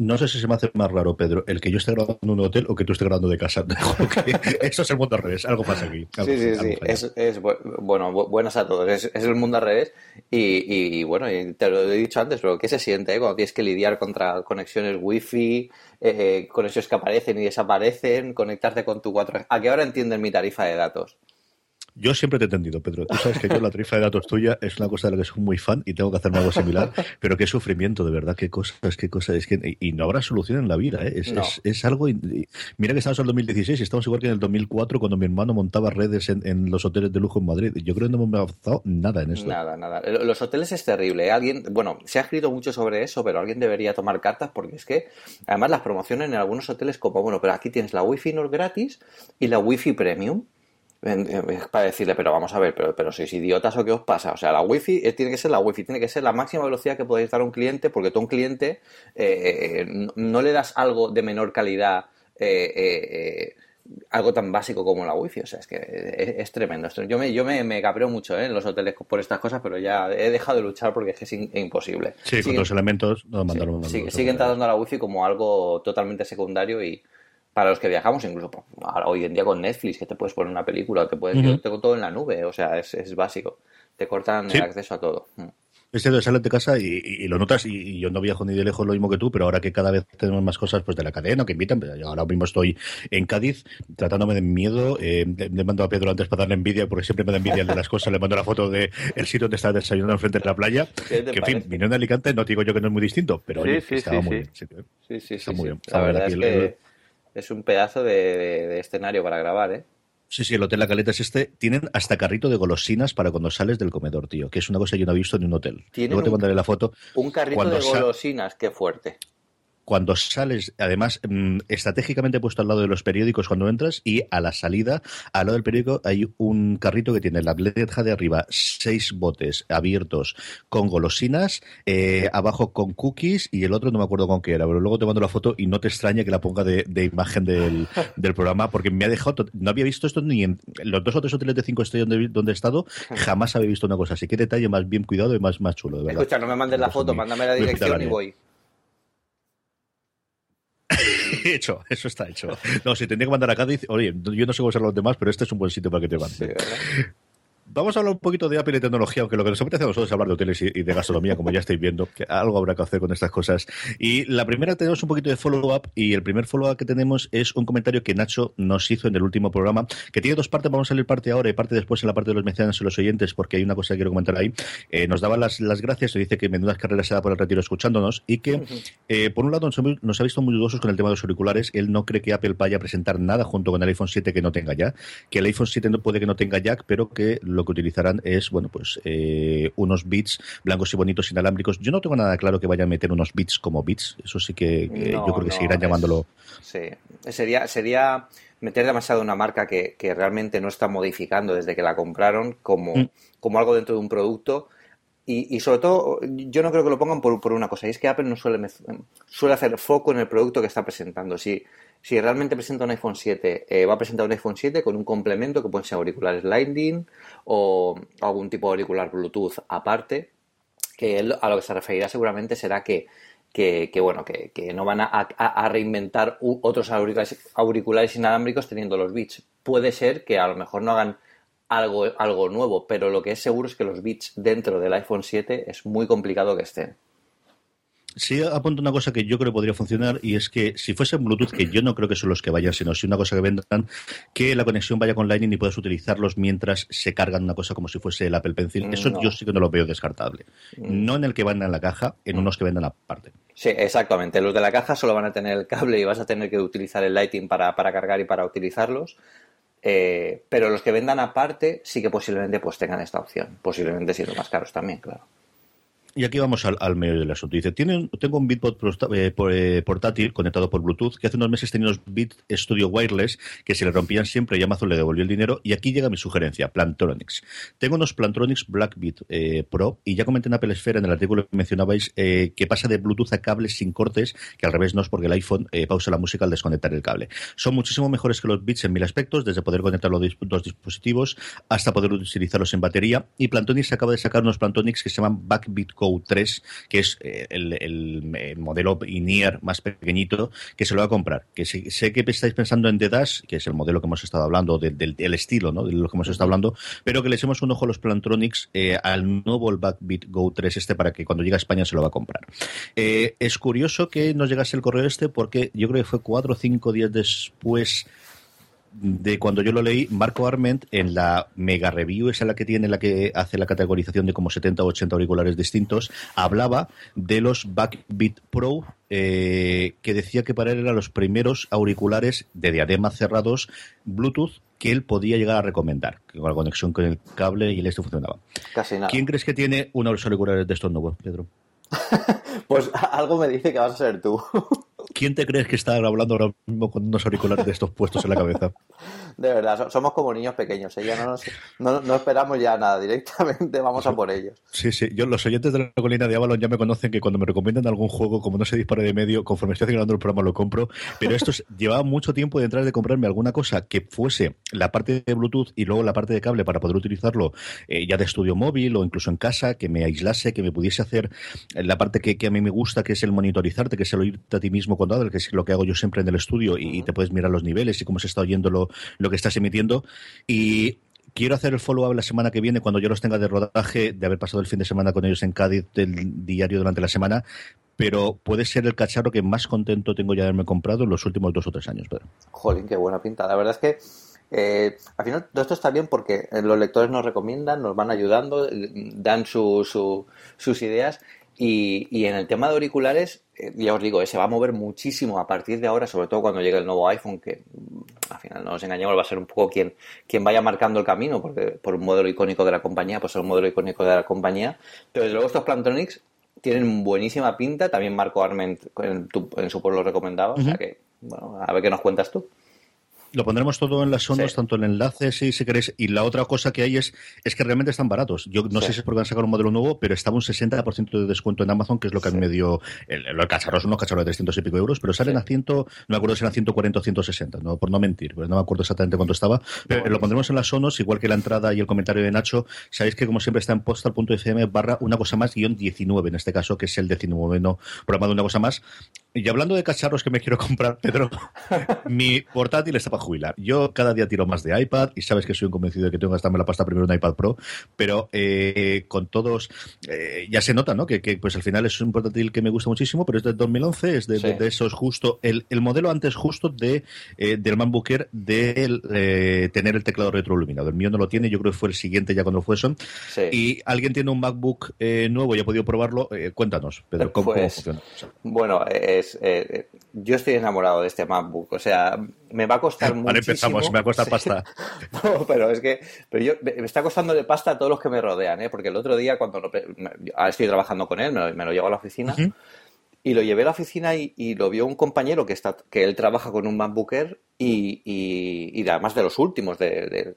No sé si se me hace más raro, Pedro, el que yo esté grabando en un hotel o que tú estés grabando de casa. eso es el mundo al revés, algo pasa aquí. sí, sí, sí. Es, bueno, buenas a todos. Es, el mundo al revés. Y, bueno, te lo he dicho antes, pero ¿qué se siente eh? cuando tienes que lidiar contra conexiones wifi, eh, conexiones que aparecen y desaparecen, conectarte con tu 4 ¿A qué hora entienden mi tarifa de datos? Yo siempre te he entendido, Pedro. Tú sabes que yo la tarifa de datos tuya es una cosa de la que soy muy fan y tengo que hacerme algo similar, pero qué sufrimiento, de verdad, qué cosas, qué cosas. Es que, y no habrá solución en la vida, ¿eh? es, es, algo. mira que estamos en el 2016 y estamos igual que en el 2004 cuando mi hermano montaba redes en, los hoteles de lujo en Madrid. Yo creo que no hemos avanzado nada en eso. Nada, nada. Los hoteles es terrible. ¿eh? Alguien, bueno, se ha escrito mucho sobre eso, pero alguien debería tomar cartas porque es que, además, las promociones en algunos hoteles, como, bueno, pero aquí tienes la wifi no gratis y la wifi premium es para decirle, pero vamos a ver, pero, pero sois idiotas o qué os pasa. O sea, la wifi eh, tiene que ser la wifi, tiene que ser la máxima velocidad que podéis dar a un cliente, porque tú a un cliente eh, no, le das algo de menor calidad, eh, algo tan básico como la wifi. O sea, es que es, tremendo. Yo me, yo me, me cabreo mucho en los hoteles por estas cosas, pero ya he dejado de luchar porque es que es imposible. Sí, con los elementos no mandaron. Sí, siguen tratando la wifi como algo totalmente secundario y para los que viajamos, incluso pues, hoy en día con Netflix, que te puedes poner una película, te puedes, yo tengo todo en la nube, o sea, es, básico. Te cortan el acceso a todo. Mm. Es cierto, sales de casa y, lo notas, y, yo no viajo ni de lejos lo mismo que tú, pero ahora que cada vez tenemos más cosas pues de la cadena que invitan, pues, ahora mismo estoy en Cádiz tratándome de miedo, eh, le mando a Pedro antes para darle envidia, porque siempre me da envidia de las cosas, le mando la foto del el sitio donde está desayunando enfrente de la playa, que en fin, vino en Alicante, no digo yo que no es muy distinto, pero estaba muy bien. Sí, sí, sí. muy bien. La, verdad es que es un pedazo de, escenario para grabar, ¿eh? Sí, sí, el Hotel La Caleta es este. Tienen hasta carrito de golosinas para cuando sales del comedor, tío. Que es una cosa que yo no he visto en un hotel. Luego te mandaré la foto. Un carrito de golosinas, qué fuerte cuando sales, además, mm, estratégicamente puesto al lado de los periódicos cuando entras y a la salida, al lado del periódico, hay un carrito que tiene la letra de arriba, seis botes abiertos con golosinas, eh, abajo con cookies y el otro no me acuerdo con qué era, pero luego te mando la foto y no te extraña que la ponga de, imagen del, programa porque me ha dejado, no había visto esto ni en los dos o tres hoteles de cinco estrellas donde, he estado, jamás había visto una cosa así. Qué detalle más bien cuidado y más, más chulo, de verdad. Escucha, no me mandes la foto, mándame la dirección y voy. hecho, eso está hecho. No, si tendría que mandar a Cádiz, oye, yo no sé cómo ser los demás, pero este es un buen sitio para que te mande. Vamos a hablar un poquito de Apple y tecnología, aunque lo que nos apetece a nosotros es hablar de hoteles y de gastronomía, como ya estáis viendo, que algo habrá que hacer con estas cosas. Y la primera tenemos un poquito de follow-up, y el primer follow-up que tenemos es un comentario que Nacho nos hizo en el último programa, que tiene dos partes, vamos a salir parte ahora y parte después en la parte de los menciones a los oyentes, porque hay una cosa que quiero comentar ahí. Eh, nos daba las, las gracias, se dice que menudas carreras se da por el retiro escuchándonos, y que, eh, por un lado, nos, ha visto muy dudosos con el tema de los auriculares. Él no cree que Apple vaya a presentar nada junto con el iPhone 7 que no tenga ya, que el iPhone 7 no puede que no tenga jack, pero que lo que utilizarán es bueno, pues eh, unos bits blancos y bonitos inalámbricos. Yo no tengo nada claro que vayan a meter unos bits como bits. Eso sí que, yo creo que seguirán llamándolo. Sí, sería, sería meter demasiado una marca que, realmente no está modificando desde que la compraron como, mm. como algo dentro de un producto. Y, sobre todo, yo no creo que lo pongan por, por una cosa, y es que Apple no suele, suele hacer foco en el producto que está presentando. Si, si realmente presenta un iPhone 7, eh, va a presentar un iPhone 7 con un complemento que pueden ser auriculares Lightning o algún tipo de auricular Bluetooth aparte, que a lo que se referirá seguramente será que, que, bueno, que, no van a, reinventar otros auriculares, auriculares, inalámbricos teniendo los Beats. Puede ser que a lo mejor no hagan algo, algo nuevo, pero lo que es seguro es que los Beats dentro del iPhone 7 es muy complicado que estén. Sí, apunto una cosa que yo creo que podría funcionar y es que si fuese Bluetooth, que yo no creo que son los que vayan, sino si una cosa que vendan, que la conexión vaya con Lightning y puedas utilizarlos mientras se cargan una cosa como si fuese el Apple Pencil. Eso yo sí que no lo veo descartable. Mm. No en el que vendan en la caja, en unos que vendan aparte. Sí, exactamente. Los de la caja solo van a tener el cable y vas a tener que utilizar el Lightning para, cargar y para utilizarlos. Eh, pero los que vendan aparte sí que posiblemente pues tengan esta opción. Posiblemente siendo más caros también, claro. Y aquí vamos al, medio del asunto. Dice, tengo un Bitbot eh, eh, portátil conectado por Bluetooth que hace unos meses tenía unos Bit Studio Wireless que se le rompían siempre y Amazon le devolvió el dinero. Y aquí llega mi sugerencia, Plantronics. Tengo unos Plantronics Blackbit eh, Pro y ya comenté en Apple Esfera en el artículo que mencionabais que pasa de Bluetooth a cables sin cortes, que al revés no es porque el iPhone pausa la música al desconectar el cable. Son muchísimo mejores que los Bits en mil aspectos, desde poder conectar los dos dispositivos hasta poder utilizarlos en batería. Y Plantronics acaba de sacar unos Plantronics que se llaman Backbit Go 3, que es eh, el, modelo INEAR más pequeñito, que se lo va a comprar. Que sé, que estáis pensando en The Dash, que es el modelo que hemos estado hablando, del, estilo, ¿no? De lo que hemos estado hablando, pero que le echemos un ojo a los Plantronics eh, al nuevo Backbeat Go 3 este para que cuando llegue a España se lo va a comprar. Eh, es curioso que nos llegase el correo este porque yo creo que fue cuatro o cinco días después de cuando yo lo leí, Marco Arment en la mega review, esa la que tiene, la que hace la categorización de como 70 o 80 auriculares distintos, hablaba de los Backbeat Pro, eh, que decía que para él eran los primeros auriculares de diadema cerrados Bluetooth que él podía llegar a recomendar, con la conexión con el cable y el esto funcionaba. Casi nada. ¿Quién crees que tiene unos auriculares de estos nuevos, Pedro? pues algo me dice que vas a ser tú. ¿Quién te crees que está hablando ahora mismo con unos auriculares de estos puestos en la cabeza? De verdad, somos como niños pequeños, ¿eh? no, no, esperamos ya nada, directamente vamos a por ellos. Sí, sí, yo, los oyentes de la colina de Avalon ya me conocen que cuando me recomiendan algún juego, como no se dispare de medio, conforme estoy haciendo el programa lo compro, pero esto llevaba mucho tiempo detrás de comprarme alguna cosa que fuese la parte de Bluetooth y luego la parte de cable para poder utilizarlo eh, ya de estudio móvil o incluso en casa, que me aislase, que me pudiese hacer la parte que, que a mí me gusta, que es el monitorizarte, que es el oírte a ti mismo que es lo que hago yo siempre en el estudio y, te puedes mirar los niveles y cómo se está oyendo lo, lo que estás emitiendo. Y quiero hacer el follow-up la semana que viene cuando yo los tenga de rodaje, de haber pasado el fin de semana con ellos en Cádiz del diario durante la semana, pero puede ser el cacharro que más contento tengo ya de haberme comprado en los últimos dos o tres años. Pedro. Jolín, qué buena pinta. La verdad es que eh, al final todo esto está bien porque los lectores nos recomiendan, nos van ayudando, dan su, sus ideas y, y, en el tema de auriculares, eh, ya os digo, eh, se va a mover muchísimo a partir de ahora, sobre todo cuando llegue el nuevo iPhone, que mm, al final no nos engañemos, va a ser un poco quien, quien vaya marcando el camino, porque por un modelo icónico de la compañía, pues es un modelo icónico de la compañía. Pero desde luego estos Plantronics tienen buenísima pinta, también Marco Arment en, en su pueblo recomendado, o sea que, bueno, a ver qué nos cuentas tú. Lo pondremos todo en las sonos, tanto en enlaces, si, si queréis. Y la otra cosa que hay es, es que realmente están baratos. Yo no sé si es porque van a sacar un modelo nuevo, pero estaba un 60% de descuento en Amazon, que es lo que a mí me dio. El, el cacharro son unos cacharros de 300 y pico euros, pero salen a 100, no me acuerdo si eran 140 o 160, ¿no? por no mentir, no me acuerdo exactamente cuánto estaba. Pero lo pondremos en las sonos, igual que la entrada y el comentario de Nacho. Sabéis que, como siempre, está en postal.fm barra una cosa más, guion 19, en este caso, que es el 19 programa de una cosa más. Y hablando de cacharros que me quiero comprar, Pedro, mi portátil está para jubilar. Yo cada día tiro más de iPad y sabes que soy un convencido de que tengo que gastarme la pasta primero en iPad Pro, pero eh, con todos, eh, ya se nota, ¿no? Que, pues al final es un portátil que me gusta muchísimo, pero es de 2011, es de, esos justo, el, modelo antes justo de eh, del MacBook Air de tener el teclado retroiluminado. El mío no lo tiene, yo creo que fue el siguiente ya cuando fue eso. Y alguien tiene un MacBook nuevo y ha podido probarlo, cuéntanos, Pedro, ¿cómo, pues, funciona? Bueno, eh, yo estoy enamorado de este MacBook. O sea, me va a costar mucho. Ahora empezamos, me va a costar pasta. no, pero es que pero yo, me está costando de pasta a todos los que me rodean, ¿eh? porque el otro día, cuando ahora estoy trabajando con él, me lo, llevo a la oficina. Y lo llevé a la oficina y, lo vio un compañero que está que él trabaja con un MacBook Air y, y, además de los últimos. De,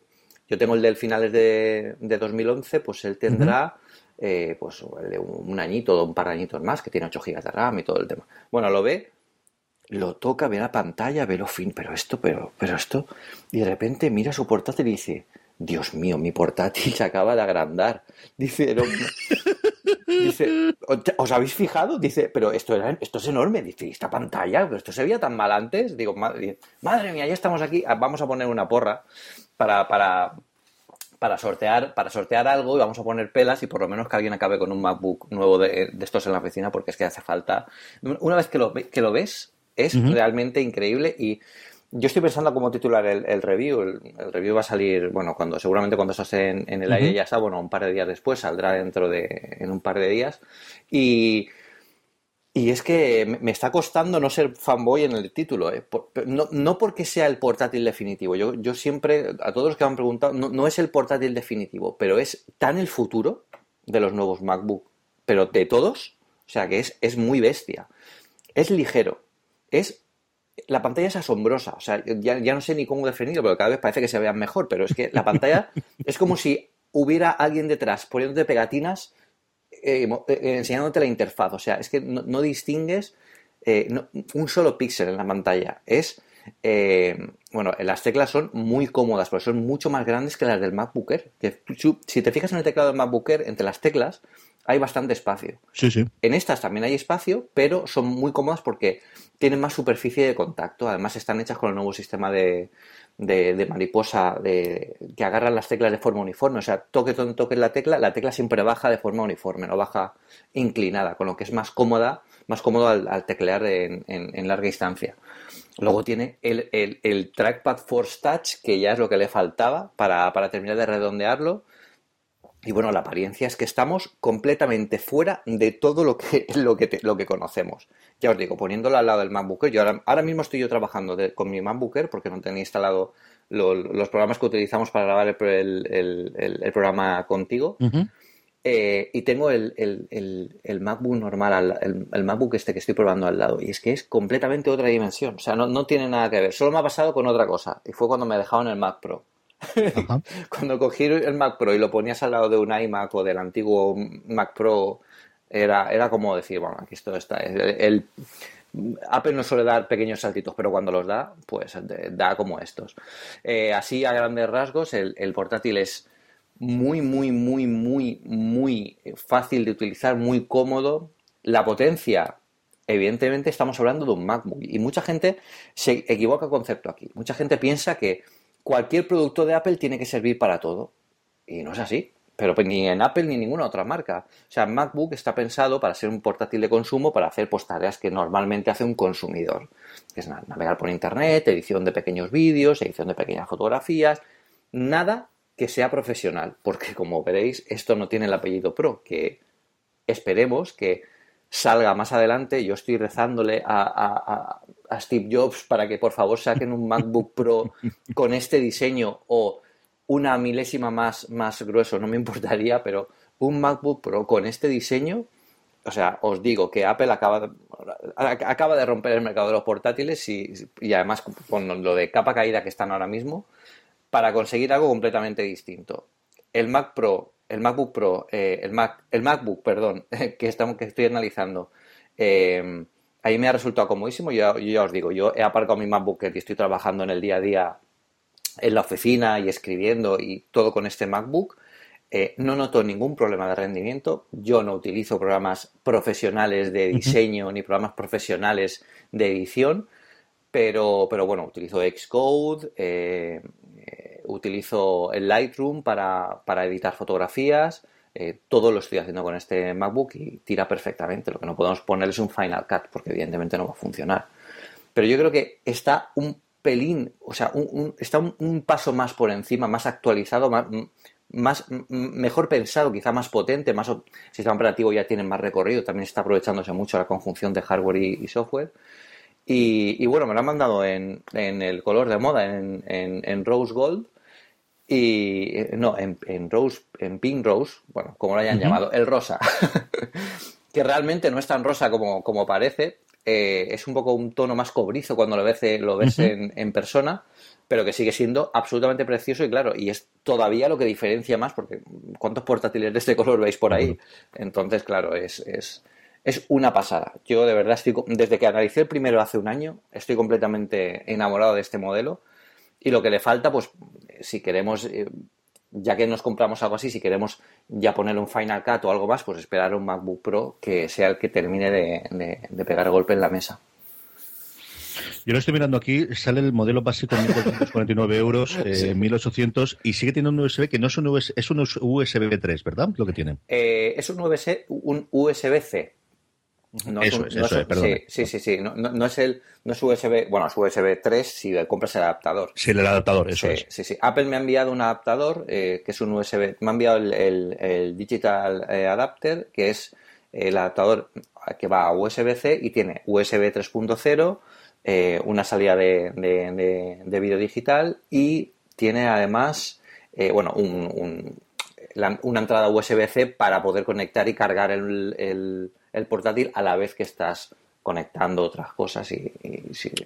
yo tengo el del finales de, de 2011, pues él tendrá eh, pues un añito o un par de añitos más, que tiene 8 GB de RAM y todo el tema. Bueno, lo ve, lo toca, ve la pantalla, ve lo fin, pero esto, pero, pero esto, y de repente mira su portátil y dice, Dios mío, mi portátil se acaba de agrandar. Dice, ¿os habéis fijado? Dice, pero esto es enorme. Dice, esta pantalla? ¿Pero esto se veía tan mal antes? Digo, madre, madre mía, ya estamos aquí. Ah, vamos a poner una porra para, para, para sortear, para sortear algo y vamos a poner pelas y por lo menos que alguien acabe con un MacBook nuevo de, estos en la oficina porque es que hace falta. Una vez que lo, que lo ves, es realmente increíble y yo estoy pensando cómo titular el, review. El, review va a salir, bueno, cuando seguramente cuando estás en, en el aire ya está, bueno, un par de días después, saldrá dentro de, en un par de días. Y y es que me está costando no ser fanboy en el título, ¿eh? no, porque sea el portátil definitivo. Yo, yo siempre, a todos los que me han preguntado, no, es el portátil definitivo, pero es tan el futuro de los nuevos MacBook, pero de todos, o sea que es, es muy bestia. Es ligero, es la pantalla es asombrosa. O sea, ya, ya, no sé ni cómo definirlo, pero cada vez parece que se vean mejor. Pero es que la pantalla es como si hubiera alguien detrás poniéndote pegatinas eh, eh, enseñándote la interfaz. O sea, es que no, distingues eh, un solo píxel en la pantalla. Es, bueno, las teclas son muy cómodas, pero son mucho más grandes que las del MacBook Air. si te fijas en el teclado del MacBook Air, entre las teclas hay bastante espacio. Sí, sí. En estas también hay espacio, pero son muy cómodas porque tienen más superficie de contacto. Además, están hechas con el nuevo sistema de, de, mariposa de, que agarran las teclas de forma uniforme. O sea, toque toque la tecla, la tecla siempre baja de forma uniforme, no baja inclinada, con lo que es más cómoda, más cómodo al, teclear en, en, larga distancia. Luego tiene el, el, el, Trackpad Force Touch, que ya es lo que le faltaba para, para terminar de redondearlo y bueno, la apariencia es que estamos completamente fuera de todo lo que, lo que, lo que conocemos. Ya os digo, poniéndolo al lado del MacBooker, yo ahora, mismo estoy yo trabajando con mi MacBooker porque no tenía instalado los programas que utilizamos para grabar el, programa contigo. Eh, y tengo el, MacBook normal, el, MacBook este que estoy probando al lado. Y es que es completamente otra dimensión. O sea, no, no tiene nada que ver. Solo me ha pasado con otra cosa. Y fue cuando me dejaron el Mac Pro. Cuando cogí el Mac Pro y lo ponías al lado de un iMac o del antiguo Mac Pro, era, era como decir, bueno, aquí esto está. El, Apple no suele dar pequeños saltitos, pero cuando los da, pues da como estos. Eh, así, a grandes rasgos, el, portátil es muy, muy, muy, muy, muy fácil de utilizar, muy cómodo. La potencia, evidentemente, estamos hablando de un MacBook. Y mucha gente se equivoca concepto aquí. Mucha gente piensa que cualquier producto de Apple tiene que servir para todo. Y no es así. Pero pues, ni en Apple ni en ninguna otra marca. O sea, MacBook está pensado para ser un portátil de consumo, para hacer pues, tareas que normalmente hace un consumidor. Es navegar por Internet, edición de pequeños vídeos, edición de pequeñas fotografías. Nada que sea profesional. Porque como veréis, esto no tiene el apellido Pro. Que esperemos que salga más adelante. Yo estoy rezándole a, Steve Jobs para que por favor saquen un MacBook Pro con este diseño o una milésima más, más grueso, no me importaría, pero un MacBook Pro con este diseño, o sea, os digo que Apple acaba de, acaba de romper el mercado de los portátiles y, y además con lo de capa caída que están ahora mismo, para conseguir algo completamente distinto. El Mac Pro el MacBook Pro, eh, el, Mac, el MacBook, perdón, que, estamos, que estoy analizando, eh, ahí me ha resultado comodísimo. Yo, yo, ya os digo, yo he aparcado mi MacBook y estoy trabajando en el día a día en la oficina y escribiendo y todo con este MacBook. Eh, no noto ningún problema de rendimiento. Yo no utilizo programas profesionales de diseño ni programas profesionales de edición, pero, pero bueno, utilizo Xcode, utilizo el Lightroom para, editar fotografías. Eh, todo lo estoy haciendo con este MacBook y tira perfectamente. Lo que no podemos poner es un Final Cut porque evidentemente no va a funcionar. Pero yo creo que está un pelín, o sea, está un, paso más por encima, más actualizado, más, mejor pensado, quizá más potente, más sistema operativo ya tiene más recorrido, también está aprovechándose mucho la conjunción de hardware y, software. Y, bueno, me lo han mandado en, el color de moda, en Rose Gold, y eh, no, en, Rose, en Pink Rose, bueno, como lo hayan llamado, el rosa, que realmente no es tan rosa como, como parece, eh, es un poco un tono más cobrizo cuando lo ves, lo ves en, persona, pero que sigue siendo absolutamente precioso y claro, y es todavía lo que diferencia más, porque ¿cuántos portátiles de este color veis por ahí? Entonces, claro, es, es, es una pasada. Yo de verdad estoy, desde que analicé el primero hace un año, estoy completamente enamorado de este modelo y lo que le falta, pues si queremos, eh, ya que nos compramos algo así, si queremos ya poner un Final Cut o algo más, pues esperar un MacBook Pro que sea el que termine de, pegar golpe en la mesa. Yo lo estoy mirando aquí, sale el modelo básico en 1.449 euros, eh, 1800, y sigue teniendo un USB que no es un USB, es un USB 3, ¿verdad? Lo que tiene. Eh, es un USB, un USB-C. No eso es, eso es, perdón. Sí, sí, sí, No, no, es el, no es USB, bueno, es USB 3 si compras el adaptador. Sí, el adaptador, eso sí, es. Sí, sí. Apple me ha enviado un adaptador que es un USB, me ha enviado el, el, Digital Adapter, que es el adaptador que va a USB-C y tiene USB 3.0, una salida de, de, de, vídeo digital y tiene además, bueno, un, un, una entrada USB-C para poder conectar y cargar el el portátil a la vez que estás conectando otras cosas y,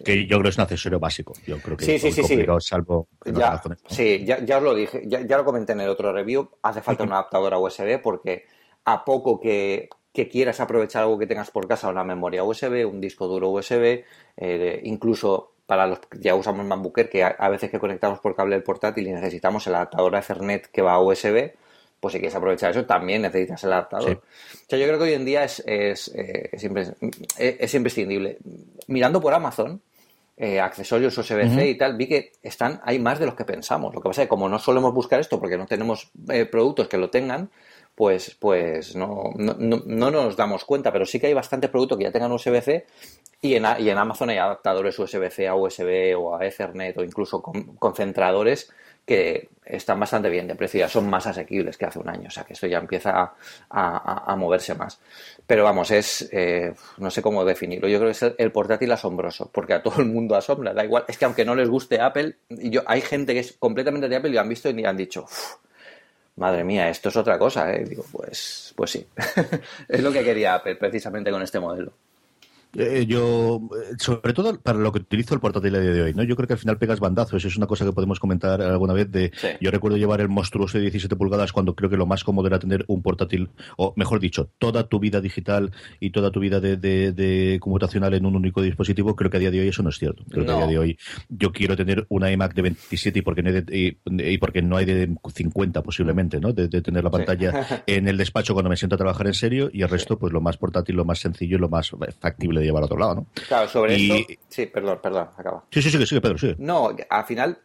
que yo creo que es un accesorio básico. Yo creo que sí, sí, sí, sí. salvo ya, sí ya, os lo dije ya, lo comenté en el otro review. Hace falta un adaptador a USB porque a poco que, quieras aprovechar algo que tengas por casa una memoria USB un disco duro USB eh, incluso para los que ya usamos MacBooker que a, veces que conectamos por cable el portátil y necesitamos el adaptador a Ethernet que va a USB pues si quieres aprovechar eso, también necesitas el adaptador. O sea, yo creo que hoy en día es, es, eh, es, imprescindible. Mirando por Amazon, eh, accesorios USB-C y tal, vi que están, hay más de los que pensamos. Lo que pasa es que como no solemos buscar esto porque no tenemos eh, productos que lo tengan, pues, pues no, no, no, nos damos cuenta, pero sí que hay bastantes productos que ya tengan USB-C y en, y en Amazon hay adaptadores USB-C a USB o a Ethernet o incluso concentradores que están bastante bien de precio, son más asequibles que hace un año, o sea que esto ya empieza a, moverse más. Pero vamos, es, eh, no sé cómo definirlo, yo creo que es el, portátil asombroso, porque a todo el mundo asombra, da igual, es que aunque no les guste Apple, yo, hay gente que es completamente de Apple y lo han visto y han dicho, madre mía, esto es otra cosa, ¿eh? Digo, pues, pues sí, es lo que quería Apple precisamente con este modelo. Eh, yo, eh, sobre todo para lo que utilizo el portátil a día de hoy, ¿no? Yo creo que al final pegas bandazos, es una cosa que podemos comentar alguna vez de, yo recuerdo llevar el monstruoso de 17 pulgadas cuando creo que lo más cómodo era tener un portátil, o mejor dicho, toda tu vida digital y toda tu vida de, de, computacional en un único dispositivo, creo que a día de hoy eso no es cierto. Creo que a día de hoy yo quiero tener una iMac de 27 y porque no hay de, y, porque no hay de 50 posiblemente, ¿no? De, tener la pantalla en el despacho cuando me siento a trabajar en serio y el resto, pues lo más portátil, lo más sencillo y lo más factible de llevar a otro lado, ¿no? Claro, sobre eso... Sí, perdón, perdón, acaba. Sí, sí, sí, sí, Pedro, sí. No, al final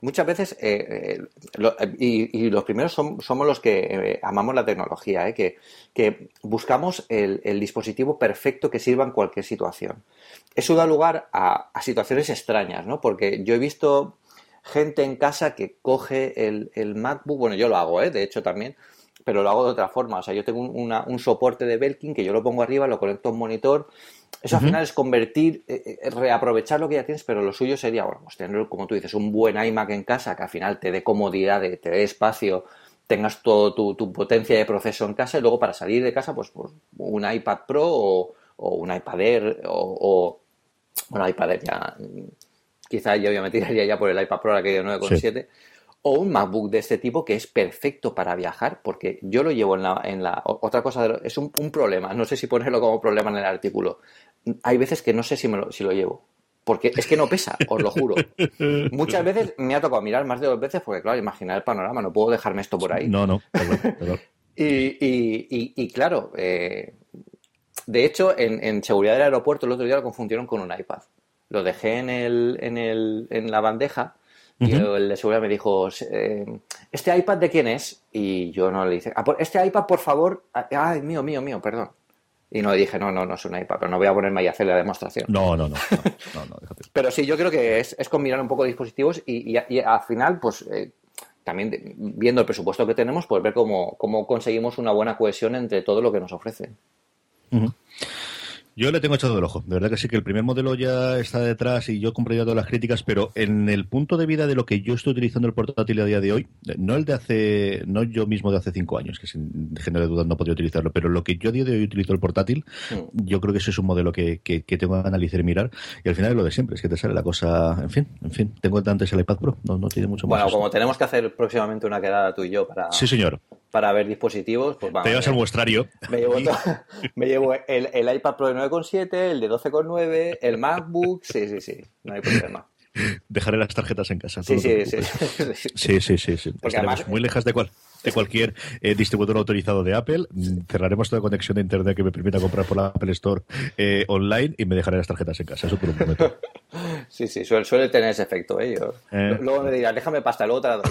muchas veces, eh, eh, y, los primeros somos los que eh, amamos la tecnología, que, que, buscamos el, dispositivo perfecto que sirva en cualquier situación. Eso da lugar a, situaciones extrañas, ¿no? Porque yo he visto gente en casa que coge el, el MacBook, bueno, yo lo hago, de hecho también, pero lo hago de otra forma. O sea, yo tengo un soporte de Belkin que yo lo pongo arriba, lo conecto a un monitor. Eso al final es convertir, eh, eh, reaprovechar lo que ya tienes, pero lo suyo sería, bueno, pues tener, como tú dices, un buen iMac en casa que al final te dé comodidad, te dé espacio, tengas toda tu, potencia de proceso en casa y luego para salir de casa, pues, pues un iPad Pro o, un iPad Air o, bueno, iPad Air ya, quizá yo me tiraría ya por el iPad Pro, la que 9,7 o un MacBook de este tipo que es perfecto para viajar, porque yo lo llevo en la... En la otra cosa, es un, problema, no sé si ponerlo como problema en el artículo. Hay veces que no sé si, me lo, si lo llevo, porque es que no pesa, os lo juro. Muchas veces me ha tocado mirar más de dos veces, porque claro, imaginar el panorama, no puedo dejarme esto por ahí. No, no, y, claro, eh, de hecho, en, en, seguridad del aeropuerto el otro día lo confundieron con un iPad. Lo dejé en, el, en, el, en la bandeja y el de seguridad me dijo, eh, ¿este iPad de quién es? Y yo no le dije, ah, este iPad, por favor, ah, ay, mío, mío, mío, perdón. Y no le dije, no, no, no es un iPad, pero no voy a ponerme ahí a hacer la demostración. No, no, no. pero sí, yo creo que es, es, combinar un poco de dispositivos y, al final, pues eh, también viendo el presupuesto que tenemos, pues ver cómo, cómo conseguimos una buena cohesión entre todo lo que nos ofrecen. Yo le tengo echado el ojo. De verdad que sí que el primer modelo ya está detrás y yo compré ya todas las críticas, pero en el punto de vida de lo que yo estoy utilizando el portátil a día de hoy, no el de hace, no yo mismo de hace cinco años, que sin género de duda no podía utilizarlo, pero lo que yo a día de hoy utilizo el portátil, mm. yo creo que ese es un modelo que, que, tengo que analizar y mirar. Y al final es lo de siempre, es que te sale la cosa, en fin, en fin. Tengo antes el iPad Pro, no, no tiene mucho más. Bueno, como tenemos que hacer próximamente una quedada tú y yo para. Sí, señor para ver dispositivos, pues vamos. Te llevas el muestrario. Me llevo, me llevo el, el, iPad Pro de 9,7, el de 12,9, el MacBook, sí, sí, sí, no hay problema. Dejaré las tarjetas en casa. Sí, sí, sí, sí, sí, sí, sí. Estaremos muy lejas de, cual, de cualquier eh, distribuidor autorizado de Apple. Cerraremos toda conexión de internet que me permita comprar por la Apple Store eh, online y me dejaré las tarjetas en casa. Eso por un momento. Sí, sí, suele, tener ese efecto. ¿eh? Luego me dirán, déjame pasta, luego te la doy.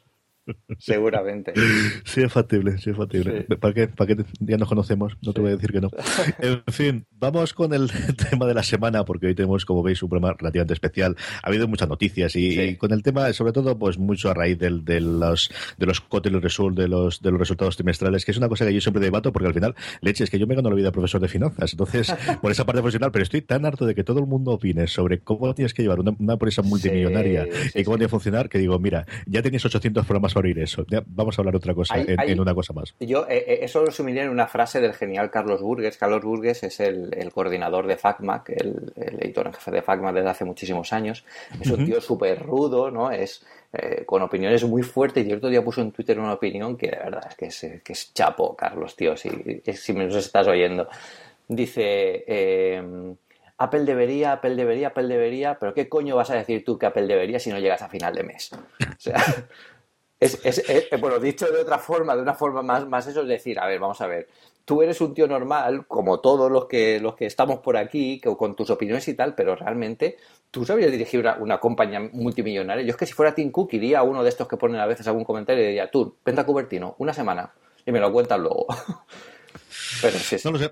Seguramente. Sí, es factible, sí es factible. ¿Para qué? ¿Para qué ya nos conocemos? No te voy a decir que no. En fin, vamos con el tema de la semana, porque hoy tenemos, como veis, un programa relativamente especial. Ha habido muchas noticias y, con el tema, sobre todo, pues mucho a raíz del, de los de los result, de los, de los resultados trimestrales, que es una cosa que yo siempre debato, porque al final, leche, es que yo me gano la vida profesor de finanzas. Entonces, por esa parte profesional, pero estoy tan harto de que todo el mundo opine sobre cómo tienes que llevar una, empresa multimillonaria y cómo tiene que funcionar, que digo, mira, ya tenéis 800 programas para oír eso. vamos a hablar otra cosa, en, una cosa más. Yo eh, eh, eso lo resumiría en una frase del genial Carlos Burgues. Carlos Burgues es el, coordinador de FACMAC, el, editor en jefe de FACMAC desde hace muchísimos años. Es un tío súper rudo, ¿no? Es eh, con opiniones muy fuertes. Y el otro día puso en Twitter una opinión que de verdad es que es, que es chapo, Carlos, tío, si, si me nos estás oyendo. Dice Apple debería, Apple debería, Apple debería, pero ¿qué coño vas a decir tú que Apple debería si no llegas a final de mes? O sea, es, es, bueno, dicho de otra forma, de una forma más, más eso, es decir, a ver, vamos a ver, tú eres un tío normal, como todos los que, los que estamos por aquí, que, con tus opiniones y tal, pero realmente tú sabrías dirigir una, compañía multimillonaria. Yo es que si fuera Tim Cook iría a uno de estos que ponen a veces algún comentario y diría, tú, venta Cubertino, una semana, y me lo cuentas luego. pero sí, No lo sé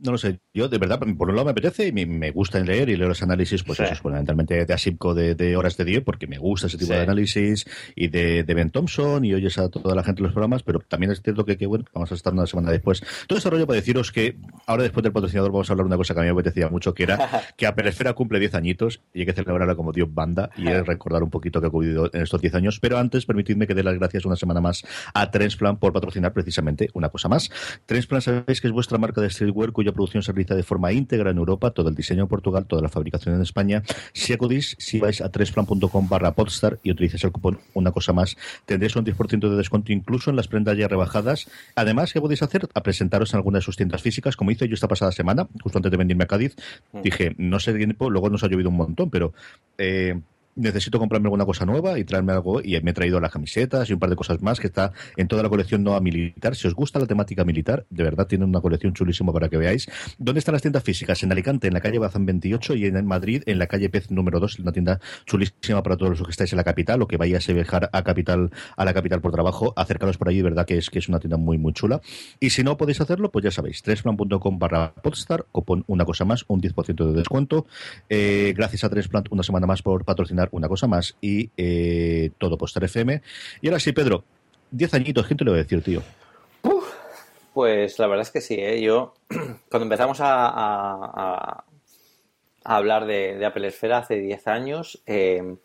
no lo sé, yo de verdad, por un lado me apetece y me, gusta leer y leer los análisis, pues eso, fundamentalmente de Asimco de, horas de día, porque me gusta ese tipo de análisis y de, Ben Thompson y oyes a toda la gente en los programas, pero también es cierto que, que, bueno, vamos a estar una semana después. Todo ese rollo para deciros que ahora después del patrocinador vamos a hablar de una cosa que a mí me apetecía mucho, que era que Apple Esfera cumple 10 añitos y hay que celebrarla como Dios banda y recordar un poquito que ha ocurrido en estos 10 años, pero antes permitidme que dé las gracias una semana más a Transplan por patrocinar precisamente una cosa más. Transplan sabéis que es vuestra marca de streetwear cuya producción se realiza de forma íntegra en Europa, todo el diseño en Portugal, toda la fabricación en España. Si acudís, si vais a tresplan.com barra podstar y utilizáis el cupón una cosa más, tendréis un 10% de descuento incluso en las prendas ya rebajadas. Además, ¿qué podéis hacer? A presentaros en alguna de sus tiendas físicas, como hice yo esta pasada semana, justo antes de venirme a Cádiz. Mm. Dije, no sé tiempo, luego nos ha llovido un montón, pero... Eh, necesito comprarme alguna cosa nueva y traerme algo y me he traído las camisetas y un par de cosas más que está en toda la colección Noa Militar. Si os gusta la temática militar, de verdad tienen una colección chulísima para que veáis. ¿Dónde están las tiendas físicas? En Alicante, en la calle Bazán 28 y en Madrid, en la calle Pez número 2, una tienda chulísima para todos los que estáis en la capital o que vayáis a viajar a capital a la capital por trabajo, acercaros por allí, verdad que es que es una tienda muy muy chula. Y si no podéis hacerlo, pues ya sabéis, tresflan.com barra podstar, cupón una cosa más, un 10% de descuento. Eh, gracias a Tresplant una semana más por patrocinar una cosa más y eh, todo Poster FM. Y ahora sí, Pedro, 10 añitos, ¿quién te lo voy a decir, tío? pues la verdad es que sí, ¿eh? yo cuando empezamos a, hablar de, Apple Esfera hace 10 años, eh,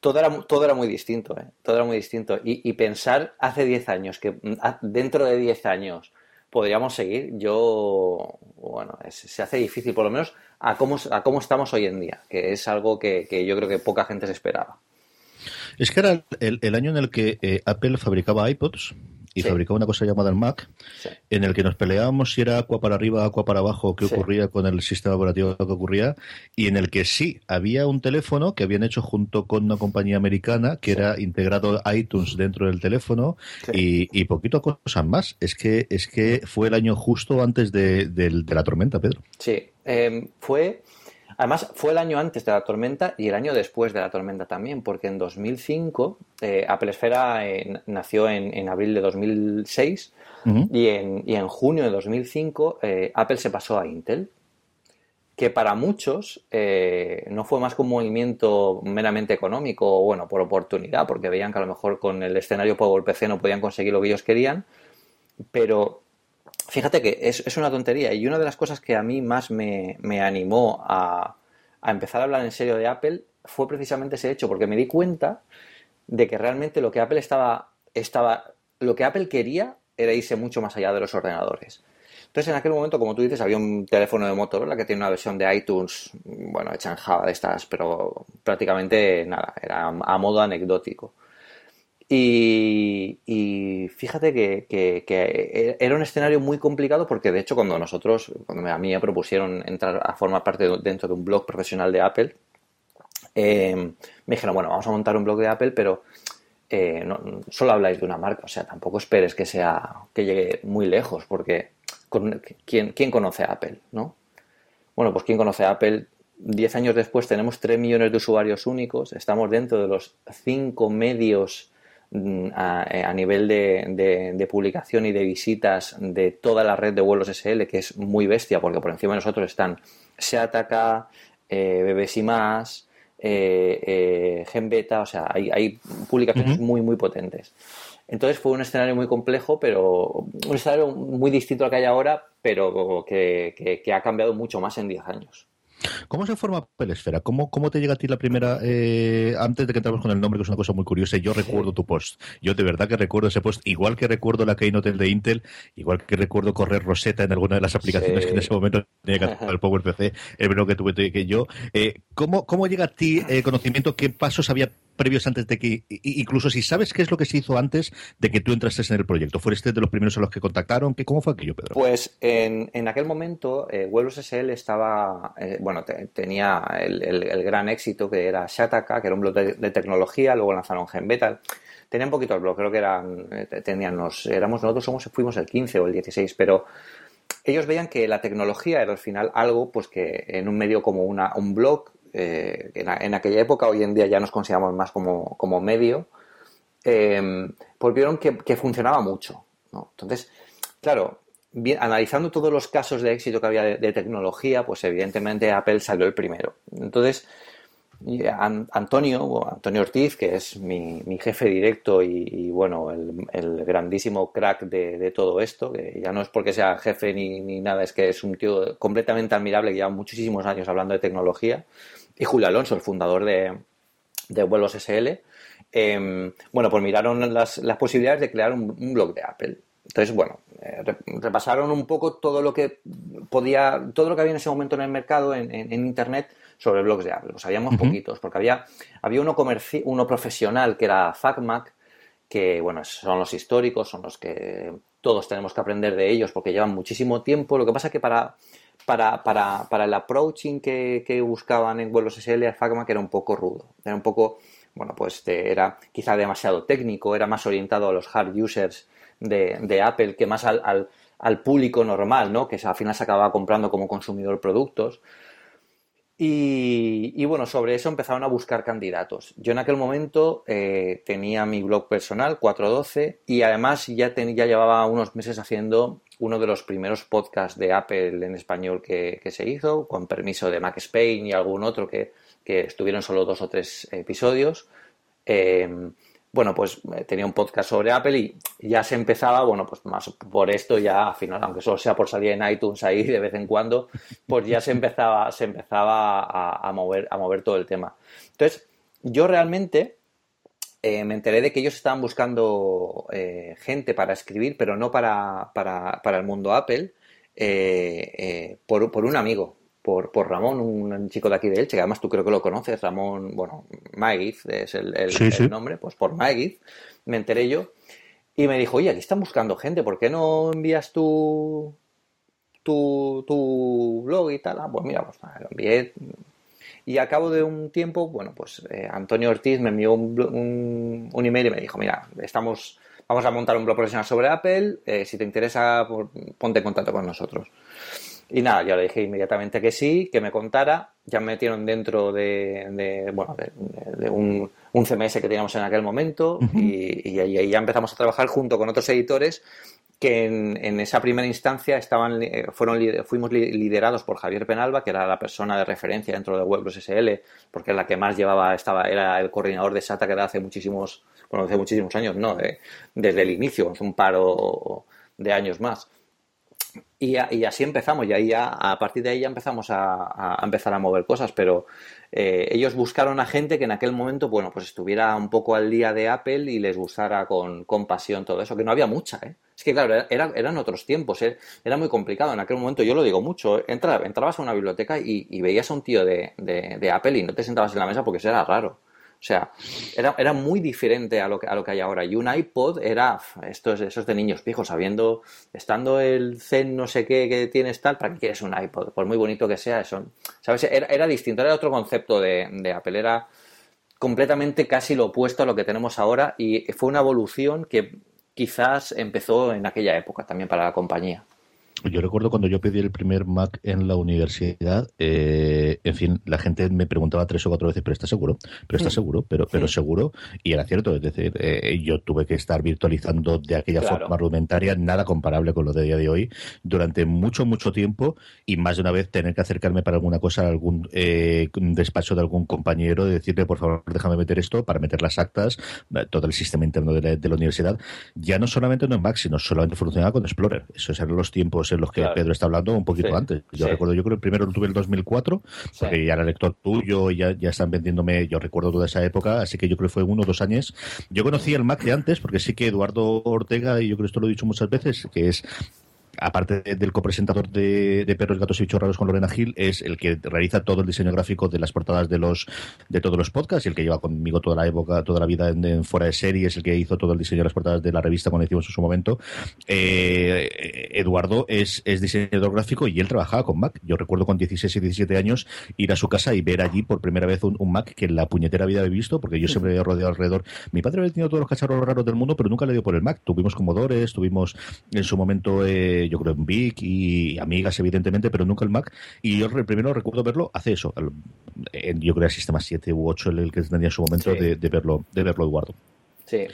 todo, era, todo era muy distinto, ¿eh? todo era muy distinto. Y, pensar hace 10 años que mm, dentro de 10 años podríamos seguir, yo, bueno, se hace difícil, por lo menos a cómo, a cómo estamos hoy en día, que es algo que, yo creo que poca gente se esperaba. Es que era el, año en el que eh, Apple fabricaba iPods y fabricaba una cosa llamada el Mac, en el que nos peleábamos si era agua para arriba, agua para abajo, qué ocurría con el sistema operativo que ocurría, y en el que sí, había un teléfono que habían hecho junto con una compañía americana que era integrado iTunes dentro del teléfono y, y, poquito cosas más. Es que, es que fue el año justo antes de, la tormenta, Pedro. Sí, em, fue... Además, fue el año antes de la tormenta y el año después de la tormenta también, porque en 2005 eh, Apple Esfera eh, nació en, abril de 2006 y, en, y, en, junio de 2005 eh, Apple se pasó a Intel, que para muchos no fue más que un movimiento meramente económico, bueno, por oportunidad, porque veían que a lo mejor con el escenario PC no podían conseguir lo que ellos querían, pero Fíjate que es, una tontería y una de las cosas que a mí más me, animó a, empezar a hablar en serio de Apple fue precisamente ese hecho, porque me di cuenta de que realmente lo que Apple estaba, estaba, lo que Apple quería era irse mucho más allá de los ordenadores. Entonces, en aquel momento, como tú dices, había un teléfono de Motorola que tiene una versión de iTunes, bueno, hecha en Java de estas, pero prácticamente nada, era a modo anecdótico. Y, fíjate que, era un escenario muy complicado porque, de hecho, cuando nosotros, cuando a mí me propusieron entrar a formar parte dentro de un blog profesional de Apple, eh, me dijeron, bueno, vamos a montar un blog de Apple, pero eh, no, solo habláis de una marca, o sea, tampoco esperes que sea que llegue muy lejos, porque ¿quién, ¿quién conoce a Apple? ¿no? Bueno, pues ¿quién conoce a Apple? Diez años después tenemos 3 millones de usuarios únicos, estamos dentro de los cinco medios Mm, eh, a, nivel de, publicación y de visitas de toda la red de vuelos SL, que es muy bestia, porque por encima de nosotros están Seataka, eh, BBC Más, eh, eh, Genbeta, o sea, hay, publicaciones muy, muy potentes. Entonces fue un escenario muy complejo, pero un escenario muy distinto al que hay ahora, pero que, que ha cambiado mucho más en 10 años. ¿Cómo se forma Pelesfera? ¿Cómo, ¿Cómo te llega a ti la primera, eh, antes de que entramos con el nombre, que es una cosa muy curiosa, yo recuerdo tu post. Yo de verdad que recuerdo ese post, igual que recuerdo la Keynote de Intel, igual que recuerdo correr Rosetta en alguna de las aplicaciones que en ese momento tenía que hacer el PowerPC, el verano que tuve que yo. Eh, ¿cómo, ¿Cómo llega a ti el conocimiento? ¿Qué pasos había previos antes de que, incluso si sabes qué es lo que se hizo antes de que tú entrases en el proyecto? ¿Fuiste de los primeros a los que contactaron? ¿Qué, ¿Cómo fue aquello, Pedro? Pues en, en aquel momento, eh, SL estaba, eh, bueno, tenía el, gran éxito que era Shataka, que era un blog de, tecnología, luego lanzaron Genbeta. Tenía un poquito el blog, creo que eran, eh, tenían nos, éramos, nosotros somos, fuimos el 15 o el 16, pero ellos veían que la tecnología era al final algo, pues que en un medio como una, un blog, eh, en, aquella época, hoy en día ya nos consideramos más como, como medio, eh, pues vieron que, funcionaba mucho. Entonces, claro, analizando todos los casos de éxito que había de, tecnología, pues evidentemente Apple salió el primero. Entonces, Antonio, Antonio Ortiz, que es mi, jefe directo y, bueno, el, grandísimo crack de, todo esto, que ya no es porque sea jefe ni, nada, es que es un tío completamente admirable que lleva muchísimos años hablando de tecnología, y Julio Alonso, el fundador de, de Vuelos SL, em, bueno, pues miraron las, posibilidades de crear un, blog de Apple. Entonces, bueno, eh, repasaron un poco todo lo que podía, todo lo que había en ese momento en el mercado, en Internet, sobre blogs de Apple. Los sabíamos poquitos, porque había, había uno, uno profesional que era FacMac, que bueno, son los históricos, son los que todos tenemos que aprender de ellos porque llevan muchísimo tiempo. Lo que pasa es que para, para, para, para el approaching que, que, buscaban en vuelos SL, el FacMac era un poco rudo. Era un poco, bueno, pues era quizá demasiado técnico, era más orientado a los hard users de, de Apple que más al, al, al, público normal, ¿no? Que al final se acababa comprando como consumidor productos. Y, bueno, sobre eso empezaron a buscar candidatos. Yo en aquel momento eh, tenía mi blog personal, 412, y además ya, ya llevaba unos meses haciendo uno de los primeros podcasts de Apple en español que, se hizo, con permiso de Mac Spain y algún otro que, que estuvieron solo dos o tres episodios. Eh, bueno, pues eh, tenía un podcast sobre Apple y ya se empezaba, bueno, pues más por esto ya al final, aunque solo sea por salir en iTunes ahí de vez en cuando, pues ya se empezaba, se empezaba a, mover, a mover todo el tema. Entonces, yo realmente eh, me enteré de que ellos estaban buscando eh, gente para escribir, pero no para, para, para el mundo Apple, por, por un amigo por, por Ramón, un, chico de aquí de Elche, que además tú creo que lo conoces, Ramón, bueno, Maegiz es el, nombre, pues por Maegiz me enteré yo y me dijo, oye, aquí están buscando gente, ¿por qué no envías tu, tu, tu blog y tal? Ah, pues mira, pues lo envié. Y al cabo de un tiempo, bueno, pues eh, Antonio Ortiz me envió un, un, email y me dijo, mira, estamos, vamos a montar un blog profesional sobre Apple, eh, si te interesa, ponte en contacto con nosotros. Y nada, yo le dije inmediatamente que sí, que me contara. Ya me metieron dentro de, bueno, de, un, un, CMS que teníamos en aquel momento y, ahí, ya empezamos a trabajar junto con otros editores que en, esa primera instancia estaban, eh, fueron, fuimos liderados por Javier Penalba, que era la persona de referencia dentro de Webros SL, porque es la que más llevaba, estaba, era el coordinador de SATA que era hace muchísimos, bueno, hace muchísimos años, no, desde el inicio, hace un paro de años más. Y, así empezamos, y ahí ya, a partir de ahí ya empezamos a, empezar a mover cosas, pero eh, ellos buscaron a gente que en aquel momento, bueno, pues estuviera un poco al día de Apple y les gustara con, con pasión todo eso, que no había mucha, ¿eh? Es que claro, era, eran otros tiempos, ¿eh? era muy complicado en aquel momento, yo lo digo mucho, entrabas a una biblioteca y, veías a un tío de, Apple y no te sentabas en la mesa porque eso era raro. O sea, era, muy diferente a lo, que, hay ahora. Y un iPod era, esto es, eso es de niños pijos, sabiendo, estando el Zen no sé qué que tienes tal, ¿para qué quieres un iPod? Por muy bonito que sea, eso, ¿sabes? Era, era distinto, era otro concepto de, de Apple, era completamente casi lo opuesto a lo que tenemos ahora y fue una evolución que quizás empezó en aquella época también para la compañía. Yo recuerdo cuando yo pedí el primer Mac en la universidad, eh, en fin, la gente me preguntaba tres o cuatro veces, pero está seguro, pero está seguro, pero, pero seguro, y era cierto, es decir, eh, yo tuve que estar virtualizando de aquella forma rudimentaria, nada comparable con lo de día de hoy, durante mucho, mucho tiempo, y más de una vez tener que acercarme para alguna cosa a algún eh, despacho de algún compañero, de decirle, por favor, déjame meter esto, para meter las actas, todo el sistema interno de la, universidad, ya no solamente no en Mac, sino solamente funcionaba con Explorer, esos eran los tiempos en los que Pedro está hablando un poquito antes. Yo recuerdo, yo creo que el primero lo tuve en el 2004, porque ya era lector tuyo, ya, ya están vendiéndome, yo recuerdo toda esa época, así que yo creo que fue uno o dos años. Yo conocí el Mac de antes, porque sí que Eduardo Ortega, y yo creo que esto lo he dicho muchas veces, que es aparte del copresentador de, de Perros, Gatos y Bichos Raros con Lorena Gil, es el que realiza todo el diseño gráfico de las portadas de los de todos los podcasts y el que lleva conmigo toda la época, toda la vida en, fuera de series, el que hizo todo el diseño de las portadas de la revista cuando hicimos en su momento. Eh, Eduardo es, es diseñador gráfico y él trabajaba con Mac. Yo recuerdo con 16 y 17 años ir a su casa y ver allí por primera vez un, Mac que en la puñetera vida había visto, porque yo siempre había rodeado alrededor. Mi padre había tenido todos los cacharros raros del mundo, pero nunca le dio por el Mac. Tuvimos Commodores, tuvimos en su momento, eh, yo creo, en Vic y Amigas, evidentemente, pero nunca el Mac. Y yo primero recuerdo verlo hace eso. yo creo el sistema 7 u 8 el que tenía en su momento de, de, verlo, de verlo Eduardo. Sí.